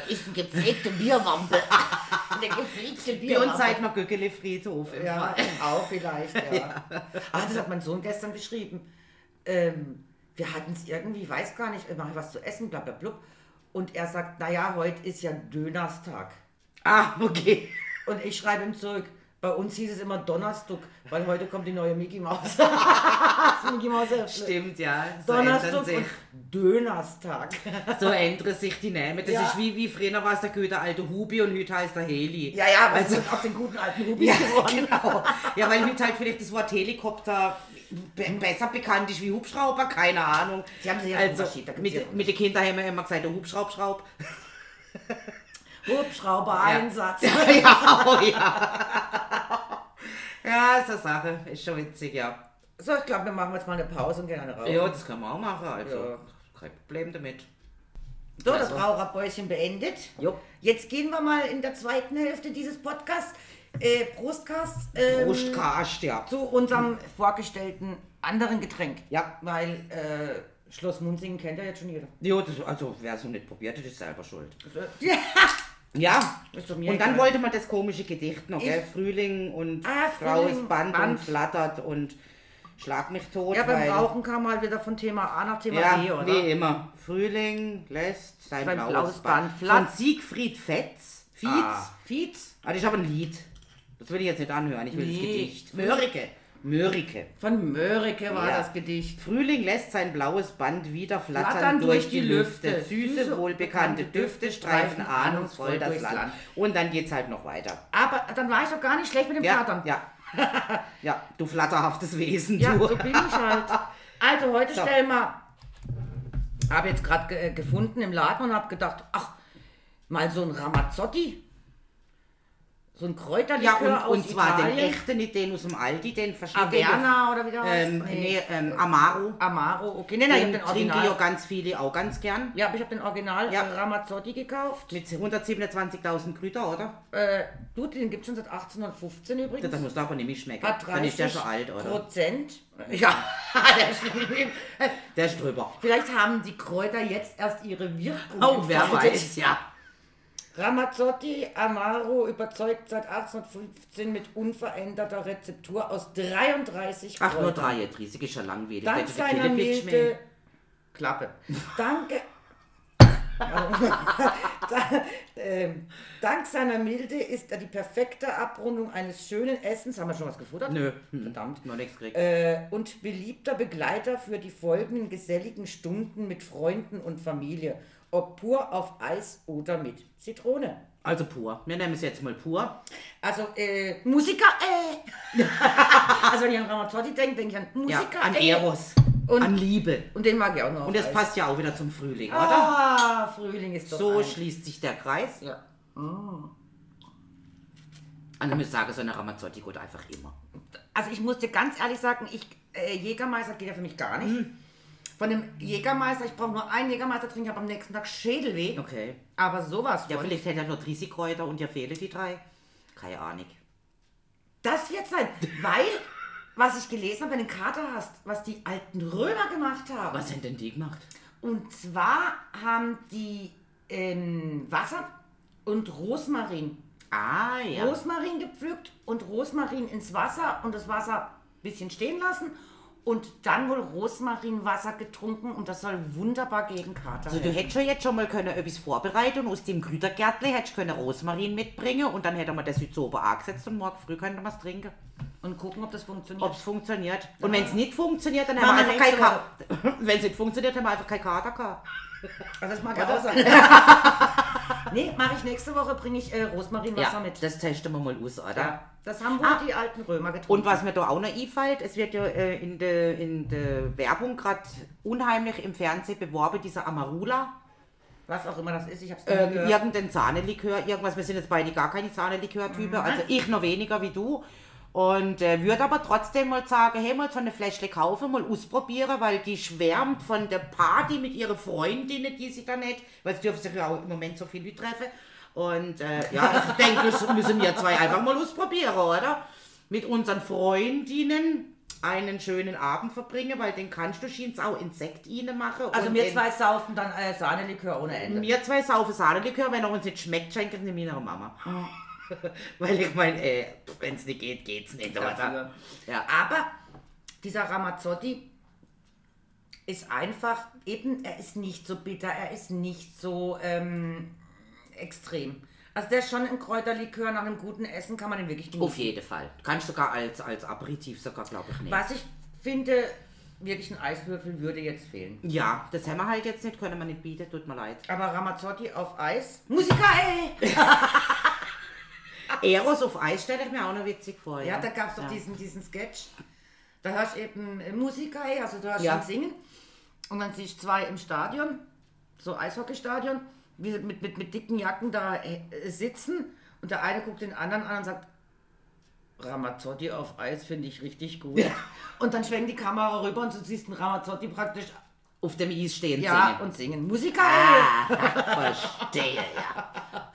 das, ist ein gepflegte Bierwampe. [LAUGHS] Eine gepflegte Bei Bierwampe. uns sagt man Göckele Friedhof. Im Ja, Fall. auch vielleicht, ja. Ah, das hat mein Sohn gestern geschrieben. Ähm, wir hatten es irgendwie, ich weiß gar nicht, ich was zu essen, bla bla blub. Und er sagt, naja, heute ist ja Dönerstag. Ah, okay. Und ich schreibe ihm zurück, bei uns hieß es immer Donnerstag, weil heute kommt die neue Mickey Maus. [LAUGHS] das Mickey Maus Stimmt, ja. So Donnerstag sich, und Dönerstag. so ändern sich die Namen. Das Ja. ist wie, wie früher war es der gute alte Hubi und heute heißt er Heli. Ja, ja, weil Also- also, auf den guten alten Rubis Ja, geworden. genau. Ja, weil heute halt vielleicht das Wort Helikopter be besser bekannt ist wie Hubschrauber, keine Ahnung. Sie haben sich ja also, Unterschied, mit, mit den Kindern haben wir immer gesagt, der Hubschraubschraub. Hubschrauber-Einsatz. [LAUGHS] ja, oh ja. ja, ist eine Sache. Ist schon witzig, ja. So, ich glaube, wir machen jetzt mal eine Pause und gehen eine rauchen. Ja, das können wir auch machen, also. Ja. Kein Problem damit. So, das Also. Raucherbäuschen beendet. Jo. Jetzt gehen wir mal in der zweiten Hälfte dieses Podcasts, äh, Prostcast, ähm, Brustkast, ja. zu unserem vorgestellten anderen Getränk. Ja. Weil äh, Schloss Munzingen kennt ja jetzt schon jeder. Jo, das, also wer es noch nicht probiert hat, ist selber schuld. [LAUGHS] Ja. Ja, und dann wollte man das komische Gedicht noch, gell? Ich- Frühling und Ah, Frau Frühling, ist Band, Band. und flattert und schlag mich tot. Ja, beim weil- Rauchen kam mal wieder von Thema A nach Thema Ja, B, oder? wie immer. Frühling lässt sein, Sein blaues, blaues Band. Band Von flatt- Siegfried Fetz. Fietz. Ah, Fietz Ah, das ist aber ein Lied. Das will ich jetzt nicht anhören, ich will das Nee. Gedicht. Mörike. Mörike. von Mörike war Ja. das Gedicht. Frühling lässt sein blaues Band wieder flattern, Flattern durch die Lüfte. Süße, Süße, wohlbekannte bekannte Düfte streifen ahnungsvoll das Land. Land. Und dann geht's halt noch weiter. Aber dann war ich doch gar nicht schlecht mit dem Ja, Flattern. ja. [LAUGHS] ja, du flatterhaftes Wesen, Ja, du. so bin ich halt. Also heute So. stellen wir, habe jetzt gerade ge gefunden im Laden und habe gedacht, ach, mal so ein Ramazzotti. So ein Kräuterlikör Ja, und, aus und zwar den Italien. echten, nicht den aus dem Aldi, den verschiedenen. Averna oder wie der heißt? Ähm, nee, ähm, Amaro. Amaro, okay. Nein, nein, ich Den habe den trinke ja ganz viele auch ganz gern. Ja, aber ich habe den Original Ja. Ramazzotti gekauft. Mit 127.000 Kräuter, oder? Äh, du, den gibt es schon seit 1815 übrigens. Das muss doch aber nicht schmecken. Hat Dann ist der 30 schon alt, oder? Prozent. Ja, [LAUGHS] der ist Der ist drüber. Vielleicht haben die Kräuter jetzt erst ihre Wirkung. Oh, wer weiß, ja. Ramazzotti Amaro überzeugt seit 1815 mit unveränderter Rezeptur aus 33 Ach, nur drei, jetzt riesig ist schon langweilig. Dank seiner. Milde... Klappe. Danke... [LAUGHS] Da- ähm, Dank seiner Milde ist er die perfekte Abrundung eines schönen Essens. Haben wir schon was gefuttert? Nö, Verdammt. noch nichts gekriegt. Äh, und beliebter Begleiter für die folgenden geselligen Stunden mit Freunden und Familie. Ob pur auf Eis oder mit Zitrone. Also pur. Wir nennen es jetzt mal pur. Also, äh, Musiker, äh. [LAUGHS] also, wenn ich an Ramazzotti denke, denke ich an Ja, Musiker, an äh. Eros. Und- an Liebe. Und den mag ich auch noch. Und das Eis. passt ja auch wieder zum Frühling, oder? Ah, Frühling ist doch So ein. schließt sich der Kreis. Ja. Also ich muss sagen, so eine Ramazzotti geht einfach immer. Also, ich muss dir ganz ehrlich sagen, ich, äh, Jägermeister geht ja für mich gar nicht. Hm. Von dem Jägermeister, ich brauche nur einen Jägermeister trinken, ich habe am nächsten Tag Schädelweh. Okay. Aber sowas Ja, vielleicht hätte er nur Risikräuter und dir fehlen die drei. Keine Ahnung. Das wird sein, weil, was ich gelesen habe, wenn du eine Karte hast, was die alten Römer gemacht haben. Was haben denn die gemacht? Und zwar haben die ähm, Wasser und Rosmarin. Ah, ja. Rosmarin gepflückt und Rosmarin ins Wasser und das Wasser ein bisschen stehen lassen und dann wohl Rosmarinwasser getrunken und das soll wunderbar gegen Kater Also du helfen. hättest schon jetzt schon mal können etwas vorbereiten und aus dem Grütergärtle hättest du können Rosmarin mitbringen und dann hätte man das heute so oben angesetzt und morgen früh könnte man es trinken. Und gucken, ob das funktioniert. Ob es funktioniert. Und wenn es nicht funktioniert, dann haben wir wir einfach kein nächste Kater. [LAUGHS] Wenn es nicht funktioniert, haben wir einfach kein Kater gehabt. also [LAUGHS] das mag ja auch [LAUGHS] sein. [LAUGHS] nee, mache ich nächste Woche, bringe ich äh, Rosmarinwasser Ja, mit. das testen wir mal aus, oder? Ja, das haben wohl Ah. die alten Römer getrunken. Und was mir da auch noch einfällt, es wird ja äh, in der in de Werbung gerade unheimlich im Fernsehen beworben, dieser Amarula. was auch immer das ist. Ich hab's nie Ähm, gehört. irgendein Sahnelikör, irgendwas. Wir sind jetzt beide gar keine Sahnelikör-Typen, also ich noch weniger wie du. Und äh, würde aber trotzdem mal sagen, hey, mal so eine Fläschle kaufen, mal ausprobieren, weil die schwärmt von der Party mit ihren Freundinnen, die sie da nicht, weil sie dürfen sich ja auch im Moment so viel Leute treffen. Und äh, ja, ich denke, das müssen wir zwei einfach mal ausprobieren, oder? Mit unseren Freundinnen einen schönen Abend verbringen, weil den kannst du scheinbar auch Insekt ihnen machen. Also wir zwei saufen dann äh, Sahnelikör ohne Ende. wir zwei saufen Sahnelikör, wenn er uns nicht schmeckt, schenken wir meiner Mama. [LAUGHS] Weil ich meine, äh, wenn es nicht geht, geht's nicht, oder? Ja. Aber dieser Ramazzotti ist einfach, eben, er ist nicht so bitter, er ist nicht so ähm, extrem. Also der ist schon ein Kräuterlikör, nach einem guten Essen kann man den wirklich genießen. Auf jeden Fall. Kannst sogar als, als Aperitif sogar, glaube ich, nehmen. Was ich finde, wirklich ein Eiswürfel würde jetzt fehlen. Ja, das haben wir halt jetzt nicht, können wir nicht bieten, tut mir leid. Aber Ramazzotti auf Eis. Musiker, ey! [LAUGHS] Eros auf Eis stelle ich mir auch noch witzig vor. Ja, da gab es doch ja. diesen, diesen Sketch. Da hörst du eben äh, Musiker, also du hörst Ja. schon singen. Und dann siehst du zwei im Stadion, so Eishockeystadion, wie sie mit, mit, mit dicken Jacken da äh, sitzen. Und der eine guckt den anderen an und sagt, Ramazzotti auf Eis finde ich richtig gut. Und dann schwenkt die Kamera rüber und du siehst einen Ramazzotti praktisch Auf dem Eis stehen ja, singen. und singen. Musiker! Ah, verstehe, ja.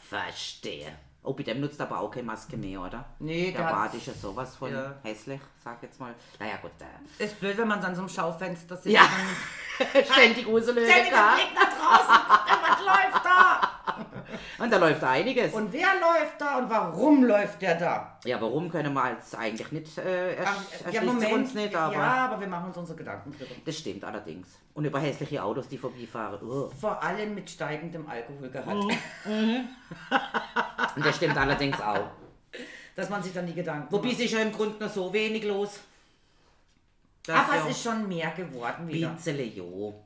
Verstehe. Oh, bei dem nutzt aber auch keine Maske mehr, oder? Nee, der Bart ist ja sowas von Ja. hässlich, sag jetzt mal. Naja, gut, äh. Ist blöd, wenn man dann so im Schaufenster sitzt. Ja. Ständig Uselöse, Ständiger Blick nach draußen, was läuft da? Und da läuft einiges. Und wer läuft da und warum läuft der da? ja, warum können wir jetzt eigentlich nicht, äh, ersch Ach, sich uns nicht, aber ja, aber wir machen uns unsere Gedanken drüber. das stimmt allerdings. Und über hässliche Autos, die vorbeifahren. Oh. Vor allem mit steigendem Alkoholgehalt. Mhm. [LAUGHS] Und das stimmt allerdings auch. Dass man sich dann die Gedanken Wobei macht. ist ja im Grunde noch so wenig los. Aber ja es ist schon mehr geworden wieder. Bitzele, jo.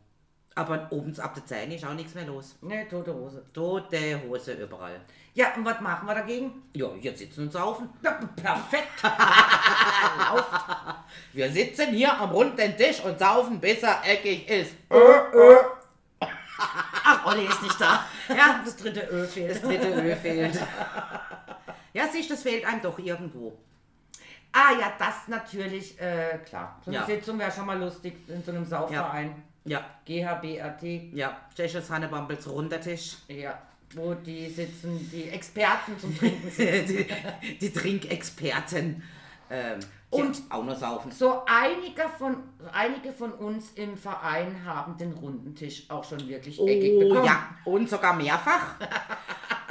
Aber oben ab der Zähne ist auch nichts mehr los. Ne, tote Hose. Tote Hose überall. Ja, und was machen wir dagegen? Ja, hier sitzen und saufen. Ja, perfekt. [LAUGHS] Wir sitzen hier am runden Tisch und saufen, bis er eckig ist. Ach, Olli ist nicht da. Ja, [LAUGHS] das dritte Ö fehlt. Das dritte Öl fehlt. [LAUGHS] Ja, siehst das fehlt einem doch irgendwo. Ah ja, das natürlich, äh, klar. So eine Ja. Sitzung wäre schon mal lustig in so einem Saufverein. Ja, GHBRT, ja. Tschechos Hannebambels runder Tisch. ja, wo die sitzen, die Experten zum Trinken sitzen. [LAUGHS] die, die Trinkexperten. Ähm, Und- auch nur saufen. So einige von, einige von uns im Verein haben den runden Tisch auch schon wirklich eckig Oh bekommen. ja, und sogar mehrfach. [LAUGHS]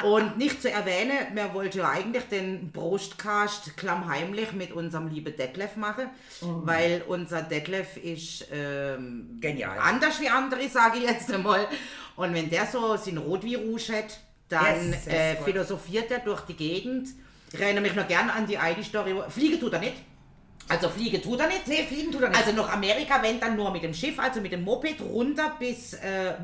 und nicht zu erwähnen, wir wollten ja eigentlich den Brustcast klammheimlich mit unserem lieben Detlef machen, weil unser Detlef ist ähm, Genial. anders wie andere, sage ich jetzt einmal. Und wenn der so sein Rotvirus hat, dann Yes, yes, äh, philosophiert er durch die Gegend. Ich erinnere mich noch gerne an die eine Story. Fliegen tut er nicht. Also fliegen tut er nicht. Nee, fliegen tut er nicht. Also nach Amerika, wenn dann nur mit dem Schiff, also mit dem Moped runter bis äh,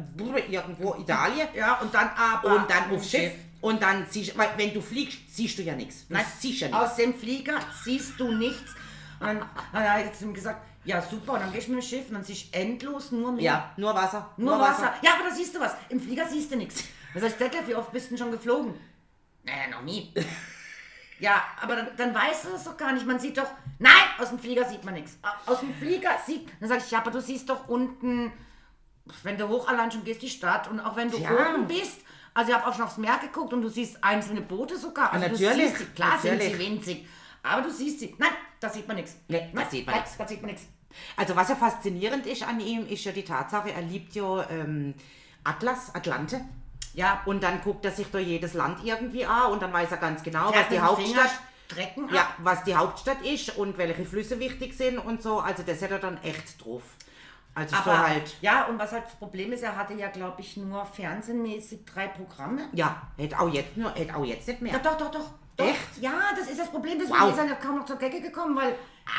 irgendwo Italien ja, und dann aber und dann aufs Schiff. Und dann siehst weil wenn du fliegst, siehst du ja nichts. Nein, siehst ja nichts. aus dem Flieger siehst du nichts. Und dann, dann hat er zu ihm gesagt, ja super, und dann gehst du mit dem Schiff und dann siehst du endlos nur Meer. Ja, nur Wasser. Nur Wasser. Ja, aber da siehst du was. Im Flieger siehst du nichts. Da sag ich, Detlef, wie oft bist du denn schon geflogen? Naja, noch nie. Ja, aber dann, dann weißt du das doch gar nicht. Man sieht doch, nein, aus dem Flieger sieht man nichts. Aus dem Flieger sieht, dann sag ich, ja, aber du siehst doch unten, wenn du hoch allein schon gehst, die Stadt und auch wenn du Ja. oben bist. Also ich habe auch schon aufs Meer geguckt und du siehst einzelne Boote sogar. Also natürlich, Du siehst sie. Klar sind natürlich. sie winzig, aber du siehst sie. Nein, da sieht man nichts. Nee, da sieht man nichts. Da sieht man nichts. Also was ja faszinierend ist an ihm, ist ja die Tatsache, er liebt ja ähm, Atlas, Atlante. Ja, Und dann guckt er sich durch jedes Land irgendwie an und dann weiß er ganz genau, was die Hauptstadt Strecken. Ja, was die Hauptstadt ist und welche Flüsse wichtig sind und so. Also das hat er dann echt drauf. Also so Aber halt. ja, und was halt das Problem ist, er hatte ja, glaube ich, nur fernsehmäßig drei Programme. Ja, hätte auch jetzt nur, hätte auch jetzt nicht mehr. doch, doch, doch. doch. Echt? Ja, das ist das Problem. Deswegen Wow. ist er ja kaum noch zur Gecke gekommen, weil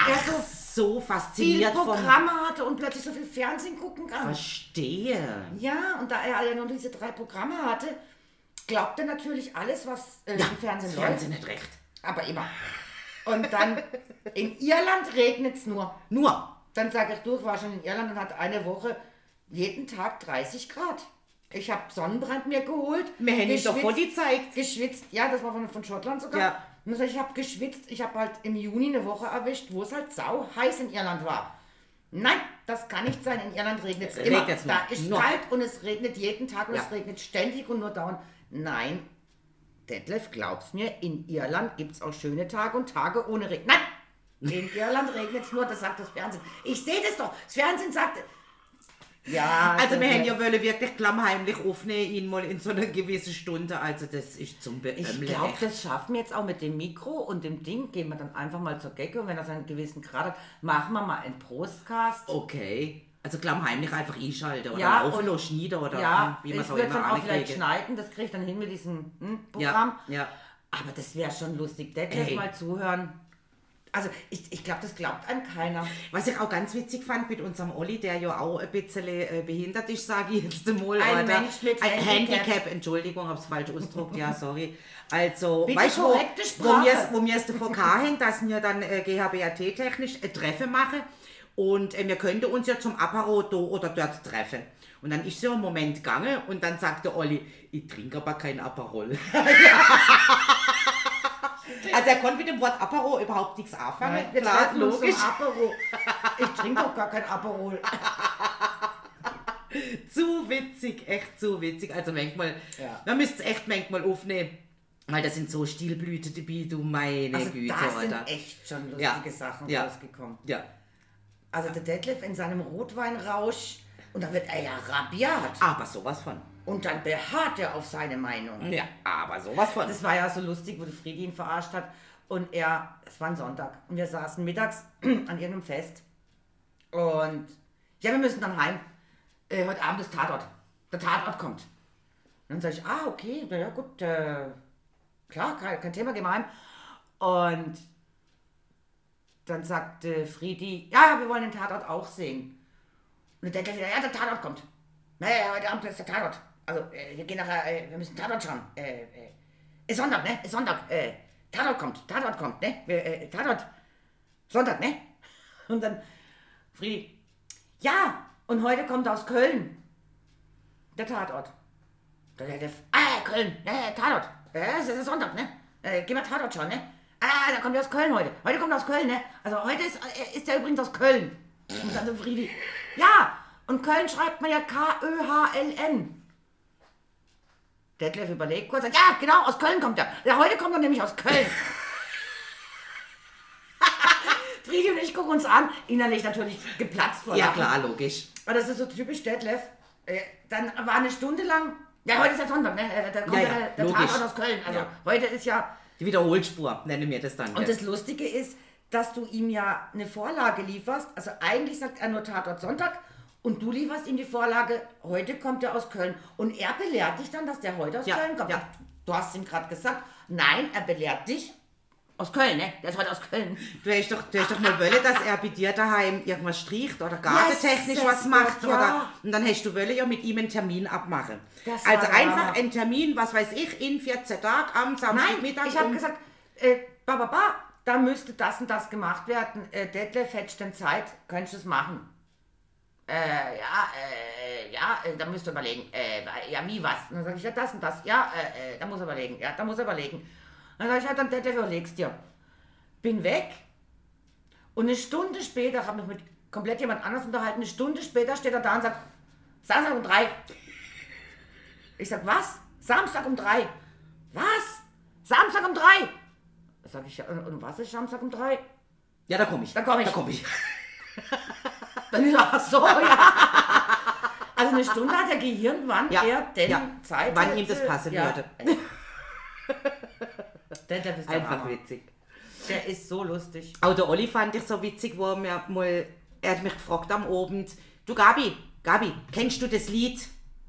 er so so viele fasziniert vom Programme hatte und plötzlich so viel Fernsehen gucken kann. Verstehe. Ja, und da er ja nur diese drei Programme hatte, glaubt er natürlich alles, was äh, Ja, im Fernsehen läuft. Fernsehen nicht recht. Aber immer. Und dann, in Irland regnet es nur. Nur. Dann sage ich, du, ich war schon in Irland und hatte eine Woche jeden Tag 30 Grad. Ich habe Sonnenbrand mir geholt. Wir hätten ihm doch vor die gezeigt. Geschwitzt, ja, das war von, von Schottland sogar. Ja. Und ich habe geschwitzt. Ich habe halt im Juni eine Woche erwischt, wo es halt sau heiß in Irland war. Nein, das kann nicht sein. In Irland regnet es immer. Regnet's. Da ist Nur. kalt und es regnet jeden Tag und Ja. es regnet ständig und nur dauernd. Nein, Detlef, glaub's mir, in Irland gibt es auch schöne Tage und Tage ohne Regen. Nein! In Irland regnet es nur, das sagt das Fernsehen. Ich sehe das doch. Das Fernsehen sagt. Ja, Also wir hätten ja wollen wirklich klammheimlich aufnehmen, ihn mal in so einer gewissen Stunde. Also das ist zum Ich Beömmeln. glaube, das schaffen wir jetzt auch mit dem Mikro und dem Ding. Gehen wir dann einfach mal zur Gecke und wenn das einen gewissen Grad hat, machen wir mal einen Prostcast. Okay. Also klammheimlich einfach einschalten oder Ja, laufen oder schneiden oder ja, hm, wie man ich so würde immer dann auch vielleicht schneiden, das kriege ich dann hin mit diesem hm, Programm. Ja, ja. Aber das wäre schon lustig, Detlef Ey. mal zuhören. Also ich, ich glaube, das glaubt einem keiner. Was ich auch ganz witzig fand mit unserem Olli, der ja auch ein bisschen äh, behindert ist, sage ich jetzt mal. Ein oder? Mensch mit ein Handicap. Handicap. Entschuldigung, habe es falsch ausgedruckt, ja, sorry. Also, [LAUGHS] Bitte weißt du, wo, wo wir es davor [LAUGHS] haben, dass wir dann äh, GHBAT-technisch ein Treffen machen und äh, wir könnten uns ja zum Apero da oder dort treffen. Und dann ist so ein Moment gegangen und dann sagte Olli, ich trinke aber kein Aperol. [LAUGHS] also er konnte mit dem Wort Apero überhaupt nichts anfangen. wir Klar, logisch. Apero. Ich trinke doch gar kein Aperol. [LAUGHS] Zu witzig, echt zu witzig. Also manchmal, Ja. man müsste es echt manchmal aufnehmen. Weil das sind so Stilblüten dabei, du meine Also Güte, da sind echt schon lustige Ja. Sachen Ja. rausgekommen. Ja. Also der Detlef in seinem Rotweinrausch und da wird er ja rabiat. Aber sowas von. Und dann beharrt er auf seine Meinung. Ja, aber sowas von. Das war ja so lustig, wo die Friedi ihn verarscht hat. Und er, es war ein Sonntag. Und wir saßen mittags [CLEARS THROAT] an irgendeinem Fest. Und ja, wir müssen dann heim. Äh, heute Abend ist Tatort. Der Tatort kommt. Und dann sage ich, ah, okay, na ja gut, äh, klar, kein, kein Thema, gehen wir heim. Und dann sagte Friedi, ja, wir wollen den Tatort auch sehen. Und der Detlef wieder, ja, der Tatort kommt. Naja, heute Abend ist der Tatort. Also, äh, wir gehen nachher, äh, wir müssen Tatort schauen. Äh, äh, ist Sonntag, ne? Ist Sonntag. Äh, Tatort kommt, Tatort kommt, ne? Wir, äh, Tatort. Sonntag, ne? [LAUGHS] Und dann, Friedi, ja, und heute kommt aus Köln. Der Tatort. Der Detlef, ah, Köln, ne, Tatort. Ja, es ist Sonntag, ne? Äh, gehen wir Tatort schauen, ne? Ah, da kommt er aus Köln heute. Heute kommt er aus Köln, ne? Also heute ist, äh, ist er übrigens aus Köln. Und dann Friedi, ja, und Köln schreibt man ja K-Ö-H-L-N. Detlef überlegt kurz, sagt, ja, genau, aus Köln kommt er. Ja, heute kommt er nämlich aus Köln. [LAUGHS] Friedi und ich gucken uns an, innerlich natürlich geplatzt vor ja, Lachen. klar, logisch. Aber das ist so typisch Detlef. Äh, dann war eine Stunde lang, ja, heute ist ja Sonntag, ne? Äh, Da kommt Ja, ja, der, der logisch. Tatort aus Köln. Also Ja. heute ist ja, Die Wiederholspur, nennen wir das dann. und das Lustige ist, dass du ihm ja eine Vorlage lieferst. Also eigentlich sagt er nur Tatort Sonntag und du lieferst ihm die Vorlage, heute kommt er aus Köln. Und er belehrt dich dann, dass der heute aus Ja, Köln kommt. ja. Du hast ihm gerade gesagt, nein, er belehrt dich aus Köln, ne? Der ist heute aus Köln. Du hast doch, du hast doch mal wollen, dass er bei dir daheim irgendwas stricht oder gartentechnisch Yes, was macht. Gott, ja. Oder, und dann hast du wollen ja mit ihm einen Termin abmachen. Das also einfach Hammer. einen Termin, was weiß ich, in 14 Tagen, am Samstag, Nein, ich habe um- gesagt, äh, ba, ba, ba, da müsste das und das gemacht werden. Äh, Detlef, hättest du denn Zeit, könntest du es machen? Äh, ja, äh, ja, äh, da müsst ihr überlegen. Äh, ja, wie was? Und dann sage ich, ja, das und das. Ja, äh, äh, da muss er überlegen. Ja, da muss er überlegen. Dann sage ich, ja, dann Detlef, überlegst dir. Bin weg. Und eine Stunde später, habe mich mit komplett jemand anders unterhalten, eine Stunde später steht er da und sagt, Samstag um drei. Ich sag, was? Samstag um drei. Was? Samstag um drei? Sag ich, und, und was ist Samstag um drei? Ja, da komme ich. Da komm ich. Da komme ich. Ach so, ja. [LAUGHS] Also eine Stunde hat er Gehirn, wann Ja, er denn ja. Zeit Wann hätte. ihm das passen ja. würde. [LAUGHS] Der, der, ist der, Einfach Hammer. witzig. der ist so lustig. Auch der Olli fand ich so witzig, wo er mir mal, er hat mich gefragt am Abend, du Gabi, Gabi, kennst du das Lied?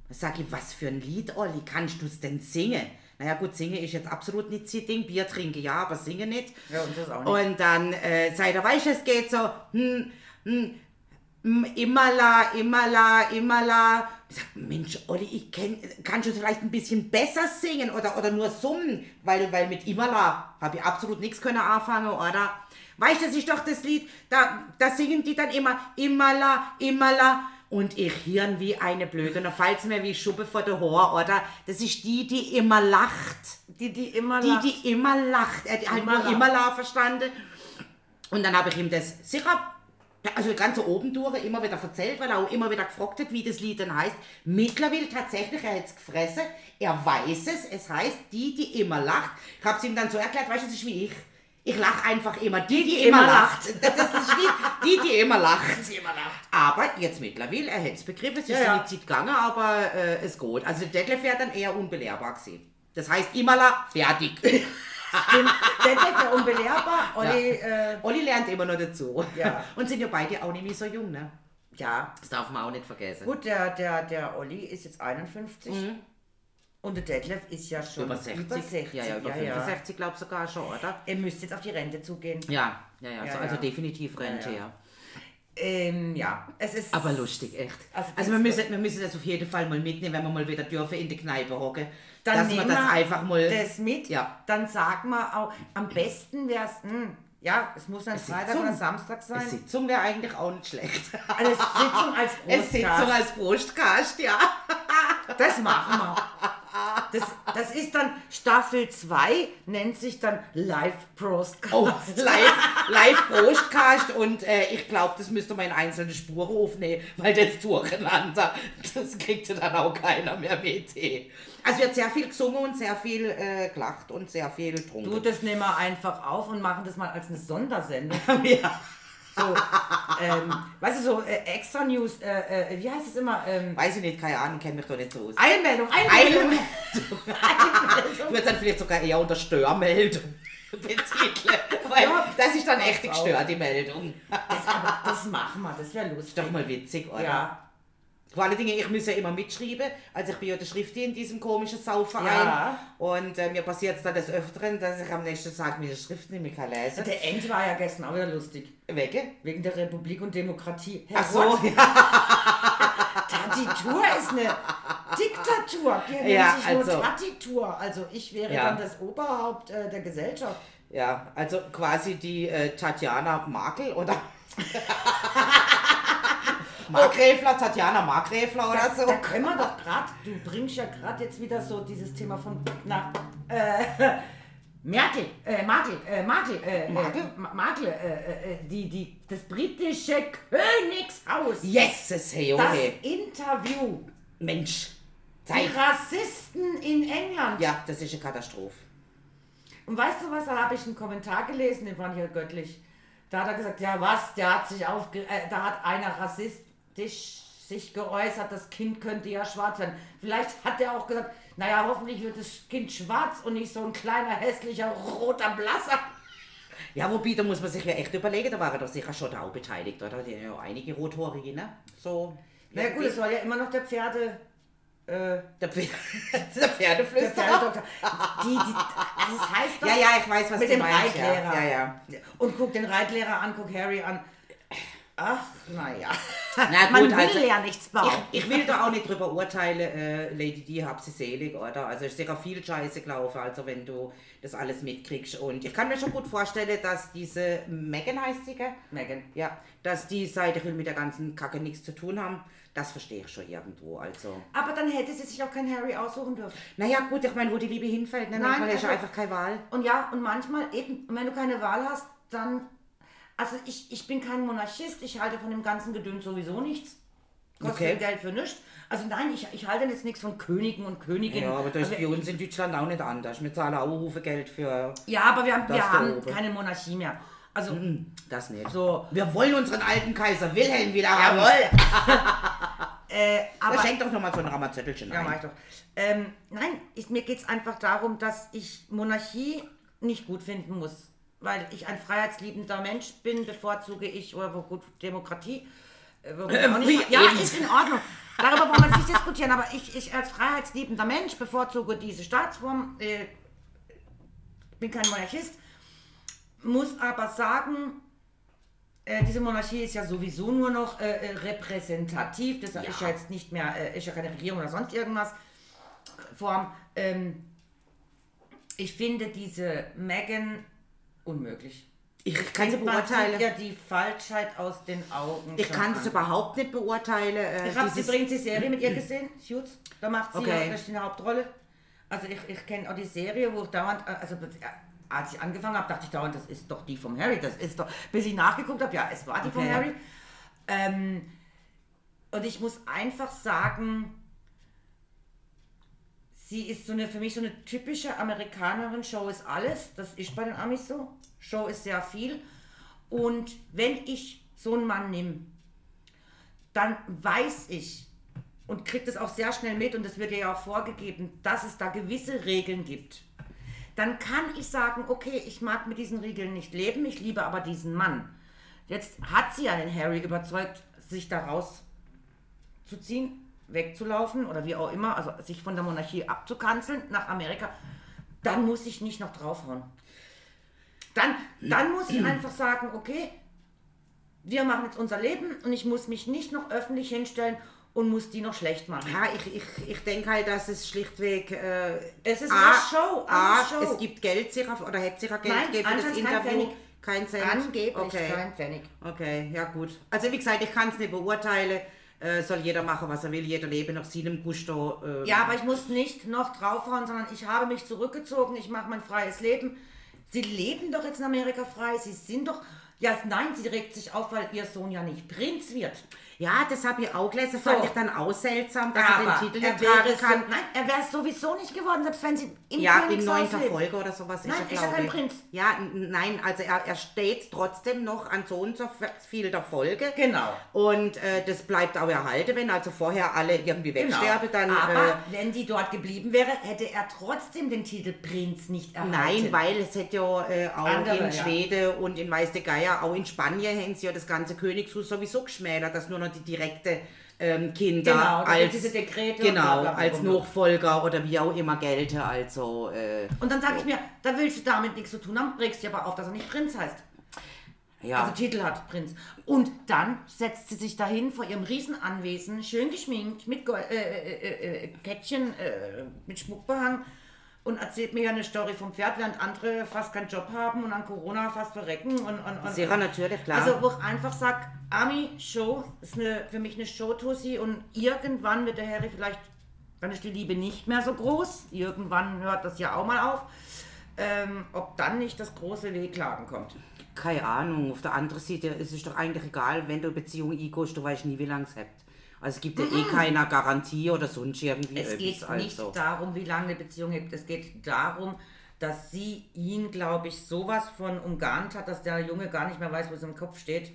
Da sag ich, was für ein Lied, Olli, kannst du es denn singen? Naja gut, singen ist jetzt absolut nicht sein Ding, Bier trinke ja, aber singen nicht. Ja, und das auch nicht. Und dann äh, sagt er, weißt du, es geht so, hm, hm, Immerla, Immerla, Immerla. Ich sag, Mensch, Olli, ich kenn, kannst du vielleicht ein bisschen besser singen oder, oder nur summen? Weil, weil mit Immerla habe ich absolut nichts können anfangen, oder? Weißt du, das ist doch das Lied, da, da singen die dann immer Immerla, Immerla. Und ich hirn wie eine Blöde. Und dann fällt mir wie Schuppe vor der Haar, oder? Das ist die, die immer lacht. Die, die immer Die, lacht. die immer lacht. Er hat halt Immer immer la verstanden. Und dann habe ich ihm das sicher, also ganz oben durch, immer wieder erzählt, weil er auch immer wieder gefragt hat, wie das Lied denn heißt. Mittlerweile tatsächlich, er hat es gefressen, er weiß es, es heißt die, die immer lacht. Ich habe es ihm dann so erklärt, weißt du, das ist wie ich. Ich lache einfach immer. Die, die, immer immer lacht. Das ist die, die, die immer lacht. Die immer lacht. Aber jetzt mittlerweile, er hat es begriffen, es ist Ja, ja, Zeit gegangen, aber äh, es geht. Also Detlef wäre dann eher unbelehrbar gewesen. Das heißt, immer la, fertig. [LAUGHS] Stimmt, der ist ja unbelehrbar. Olli, äh, Olli lernt immer noch dazu. Ja. [LAUGHS] Und sind ja beide auch nicht mehr so jung, ne? ja, Das darf man auch nicht vergessen. gut, der, der, der Olli ist jetzt 51. Und der Detlef ist ja schon Mhm. Über 60. Über 60. Ja, ja, über 65 glaube ich sogar schon, oder? Er müsste jetzt auf die Rente zugehen. Ja, ja, ja. Ja, so, also ja. definitiv Rente, Ja, ja. ja. Ähm, ja, es ist. Aber lustig, echt. Also Also, das- wir, müssen, wir müssen das auf jeden Fall mal mitnehmen, wenn wir mal wieder dürfen in die Kneipe hocken. dann dass wir nehmen das wir einfach mal... das mit. Ja. Dann sagen wir auch, am besten wäre es, ja, es muss dann Freitag Sitzung. oder Samstag Eine sein. Sitzung wäre eigentlich auch nicht schlecht. Eine Sitzung als [LAUGHS] Eine Sitzung als Brustkast, ja. Das machen wir. [LAUGHS] Das, das ist dann Staffel 2, nennt sich dann Live Brostcast. Oh, live, live Brustkast und äh, ich glaube, das müsste man in einzelne Spuren aufnehmen, weil das durcheinander, das kriegt ja dann auch keiner mehr mit. eh. Also wird sehr viel gesungen und sehr viel äh, gelacht und sehr viel getrunken. Du, das nehmen wir einfach auf und machen das mal als eine Sondersendung. [LAUGHS] ja. So, ähm, weißt du, so äh, extra News, äh, äh, wie heißt es immer? Ähm, Weiß ich nicht, keine Ahnung, kenne mich doch nicht so aus. Einmeldung, [LAUGHS] Einmeldung. Ich würde dann vielleicht sogar eher unter Störmeldung [LAUGHS] betiteln, weil Ja. das ist dann echt gestört, die Meldung. Das, aber das machen wir, das wäre lustig. Ist doch mal witzig, oder? Ja. Vor allen Dingen, ich muss ja immer mitschreiben. Also ich bin ja der Schrifti in diesem komischen Saufverein. Ja. Und äh, mir passiert es dann des Öfteren, dass ich am nächsten Tag meine Schrift nicht mehr kann lesen Der End war ja gestern auch wieder lustig. Wege? Wegen der Republik und Demokratie. Ach so, [LAUGHS] Tatitur ist eine Diktatur. Ja, sich nur also- Tatitur. Also ich wäre Ja. dann das Oberhaupt äh, der Gesellschaft. ja, also quasi die äh, Tatjana Markel oder? [LAUGHS] Markgräfler, Tatjana Markgräfler oder Da, so. da können wir doch gerade, du bringst ja gerade jetzt wieder so dieses Thema von nach äh, [LAUGHS] Merkel, äh, Markel, äh, Markel, äh, äh, Ma- Markel, äh, äh, die, die, das britische Königshaus. Yes, hey, Das okay. Interview. Mensch, Die Zeit. Rassisten in England. Ja, das ist eine Katastrophe. Und weißt du was, da habe ich einen Kommentar gelesen, den fand ich ja göttlich. Da hat er gesagt, ja was, der hat sich aufge... Äh, da hat einer rassistisch sich geäußert, das Kind könnte ja schwarz werden. Vielleicht hat er auch gesagt, naja, hoffentlich wird das Kind schwarz und nicht so ein kleiner, hässlicher, roter Blasser. Ja, wobei, da muss man sich ja echt überlegen, da waren doch sicher schon da auch beteiligt, oder? Haben ja auch einige Rothorige, ne? So. Na ja, gut, es war ja immer noch der Pferde... Äh, Der, Pferd, der [LAUGHS] der Pferdeflüsterer. Pferdedoktor. Die, die, also es heißt doch, Ja, ja, ich weiß, was mit du dem meinst. Reitlehrer. Ja, ja, ja. Und guck den Reitlehrer an, guck Harry an. Ach, naja. Na Man will also, ja nichts bauen. Ich, ich will da auch nicht drüber urteilen, äh, Lady Di, hab sie selig, oder? Also ist sicher viel Scheiße gelaufen, also wenn du das alles mitkriegst. Und ich kann mir schon gut vorstellen, dass diese Megan heißt sie, gell? Megan. Ja, dass die Seite will mit der ganzen Kacke nichts zu tun haben, das verstehe ich schon irgendwo, also. Aber dann hätte sie sich auch kein Harry aussuchen dürfen. Naja, gut, ich meine, wo die Liebe hinfällt, ne? Nein, Nein, man ist also- einfach keine Wahl. Und ja, und manchmal eben, wenn du keine Wahl hast, dann. Also ich, ich bin kein Monarchist, ich halte von dem ganzen Gedöns sowieso nichts. Kostet Okay. Geld für nichts. Also nein, ich, ich halte jetzt nichts von Königen und Königinnen. Ja, aber das ist Also bei uns in Deutschland auch nicht anders. Wir zahlen auch Haufen Geld für ja, aber wir haben, wir haben oben. keine Monarchie mehr. Also das nicht. so. Wir wollen unseren alten Kaiser Wilhelm wieder haben. [LAUGHS] Äh, aber schenkt doch nochmal so ein Ramazzettelchen Ja, ein. mach ich doch. Ähm, nein, ich, mir geht es einfach darum, dass ich Monarchie nicht gut finden muss. Weil ich ein freiheitsliebender Mensch bin, bevorzuge ich, oder wo gut, Demokratie. Äh, nicht, wie ja, eben. ist in Ordnung. Darüber wollen wir nicht diskutieren, aber ich, ich als freiheitsliebender Mensch bevorzuge diese Staatsform. Äh, bin kein Monarchist, muss aber sagen, äh, diese Monarchie ist ja sowieso nur noch äh, äh, repräsentativ. Das ist ja jetzt nicht mehr, äh, ist ja keine Regierung oder sonst irgendwas Form. Ähm, ich finde diese Megan unmöglich. Ich kann sie Man beurteilen. ja die Falschheit aus den Augen. Ich kann es überhaupt nicht beurteilen. äh, Ich habe übrigens die Serie mit ihr [CLEARS THROAT] gesehen, Suits. Da macht sie Okay. ja die Hauptrolle. Also ich, ich kenne auch die Serie, wo ich dauernd, also als ich angefangen habe, dachte ich dauernd, das ist doch die vom Harry. Das ist doch, bis ich nachgeguckt habe, ja, es war die vom Okay. Harry. Ähm, und ich muss einfach sagen, sie ist so eine, für mich so eine typische Amerikanerin. Show ist alles. Das ist bei den Amis so. Show ist sehr viel. Und wenn ich so einen Mann nehme, dann weiß ich und kriege das auch sehr schnell mit und das wird ja auch vorgegeben, dass es da gewisse Regeln gibt. Dann kann ich sagen, okay, ich mag mit diesen Regeln nicht leben, ich liebe aber diesen Mann. Jetzt hat sie ja den Harry überzeugt, sich da rauszuziehen, wegzulaufen oder wie auch immer, also sich von der Monarchie abzukanzeln nach Amerika. Dann muss ich nicht noch draufhauen. Dann, dann muss ich einfach sagen, okay, wir machen jetzt unser Leben und ich muss mich nicht noch öffentlich hinstellen und muss die noch schlecht machen. Ja, ich, ich, ich denke halt, dass es schlichtweg. Äh, Es ist A, eine Show, A, eine Show. es gibt Geld sicher oder hätte sicher Geld Nein, gegeben für das Interview. Pfennig. Kein Cent. Angeblich okay. kein Pfennig. Okay, ja gut. Also wie gesagt, ich kann es nicht beurteilen. Äh, soll jeder machen, was er will. Jeder lebe nach seinem Gusto. Äh, Ja, aber ich muss nicht noch draufhauen, sondern ich habe mich zurückgezogen, ich mache mein freies Leben. Sie leben doch jetzt in Amerika frei, sie sind doch... Ja, nein, sie regt sich auf, weil ihr Sohn ja nicht Prinz wird. Ja, das habe ich auch gelesen. Fand So. ich dann auch seltsam, dass Aber er den Titel er tragen so, kann. nein, er wäre es sowieso nicht geworden, selbst wenn sie im Ja, in Königshaus neunter lebt. Folge oder sowas Nein, ist er, ist glaube kein. Prinz. Ja, nein, also er, er steht trotzdem noch an so und so viel der Folge. Genau. Und äh, das bleibt auch erhalten, wenn also vorher alle irgendwie Genau. wegsterben, dann... Aber äh, wenn die dort geblieben wäre, hätte er trotzdem den Titel Prinz nicht erhalten. Nein, weil es hätte ja äh, auch Andere, in ja. Schweden und in Weiß der Geier, auch in Spanien haben sie ja das ganze Königshus sowieso geschmälert, dass nur noch die direkte ähm, Kinder Genau, als, diese Dekrete genau, bla, als. Nachfolger oder wie auch immer gelten. Also, äh, Und dann sage ich mir, da willst du damit nichts zu tun haben, regst dich aber auf, dass er nicht Prinz heißt. ja. Also Titel hat Prinz. Und dann setzt sie sich dahin vor ihrem Riesenanwesen, schön geschminkt, mit Gold, äh, äh, äh, Kettchen, äh, mit Schmuckbehang und erzählt mir ja eine Story vom Pferd, während andere fast keinen Job haben und an Corona fast verrecken. Und, und, und, Sicher, natürlich, klar. Also wo ich einfach sage, Ami Show ist eine, für mich eine Show-Tussi und irgendwann wird der Harry vielleicht, dann ist die Liebe nicht mehr so groß, irgendwann hört das ja auch mal auf, ähm, ob dann nicht das große Wehklagen kommt. Keine Ahnung. Auf der anderen Seite ist es doch eigentlich egal, wenn du Beziehung eingehst, du weißt nie, wie lange es hebt. Also es gibt ja eh keine Garantie oder sonst irgendwie Es geht nicht also. darum, wie lange eine Beziehung gibt. Es geht darum, dass sie ihn, glaube ich, sowas von umgarnt hat, dass der Junge gar nicht mehr weiß, wo es im Kopf steht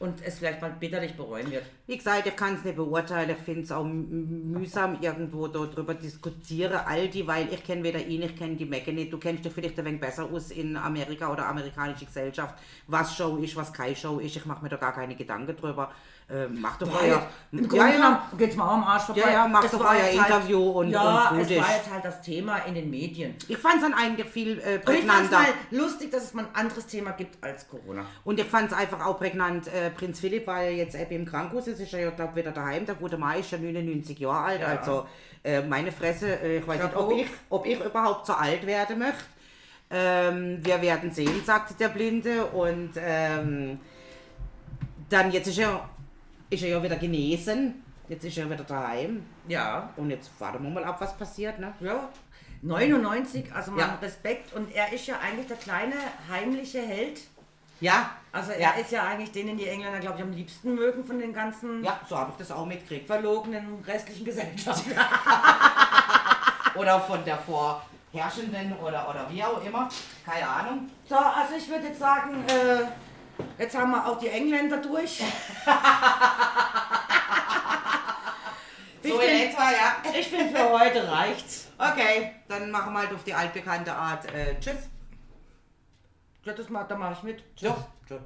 und es vielleicht mal bitterlich bereuen wird. Wie gesagt, ich kann es nicht beurteilen. Ich finde es auch mühsam, irgendwo darüber diskutieren. All die, weil ich kenne weder ihn, ich kenne die Mecke nicht. Du kennst dich vielleicht ein wenig besser aus in Amerika oder amerikanische Gesellschaft, was Show ist, was keine Show ist. Ich mache mir da gar keine Gedanken drüber. Äh, mach doch euer... Im Ja, Grunde ja. geht's mal am Arsch vorbei. Ja, ja, macht doch war euer Interview und- Ja, und es war jetzt halt das Thema in den Medien. Ich fand es dann eigentlich viel äh, Und ich fand es prägnanter. mal lustig, dass es mal ein anderes Thema gibt als Corona. Und ich fand es einfach auch prägnant, äh, Prinz Philipp, weil jetzt eben im Krankenhaus ist, ist er ja, glaube wieder daheim. Der gute Mann ist ja 99 Jahre alt. Ja. Also, äh, meine Fresse, äh, ich weiß nicht, ob Chapeau. ich, ob ich überhaupt so alt werden möchte. Ähm, wir werden sehen, sagte der Blinde. Und ähm, dann, jetzt ist er, ist er ja wieder genesen. Jetzt ist er wieder daheim. Ja. Und jetzt warten wir mal ab, was passiert. Ne? Ja. 99, also mal Ja. Respekt. Und er ist ja eigentlich der kleine heimliche Held. Ja, Also er Ja. ist ja eigentlich den, den die Engländer, glaube ich, am liebsten mögen von den ganzen ja, so habe ich das auch mitgekriegt. verlogenen restlichen Gesellschaften. [LAUGHS] [LAUGHS] Oder von der vorherrschenden oder, oder wie auch immer. Keine Ahnung. So, also ich würde jetzt sagen, äh, jetzt haben wir auch die Engländer durch. Ich [LAUGHS] [LAUGHS] So in find- etwa, ja. Ich finde, für heute reicht's. Okay, dann machen wir halt auf die altbekannte Art. Äh, tschüss. Ja, das mach, da mache ich mit. Tschüss. Tschüss.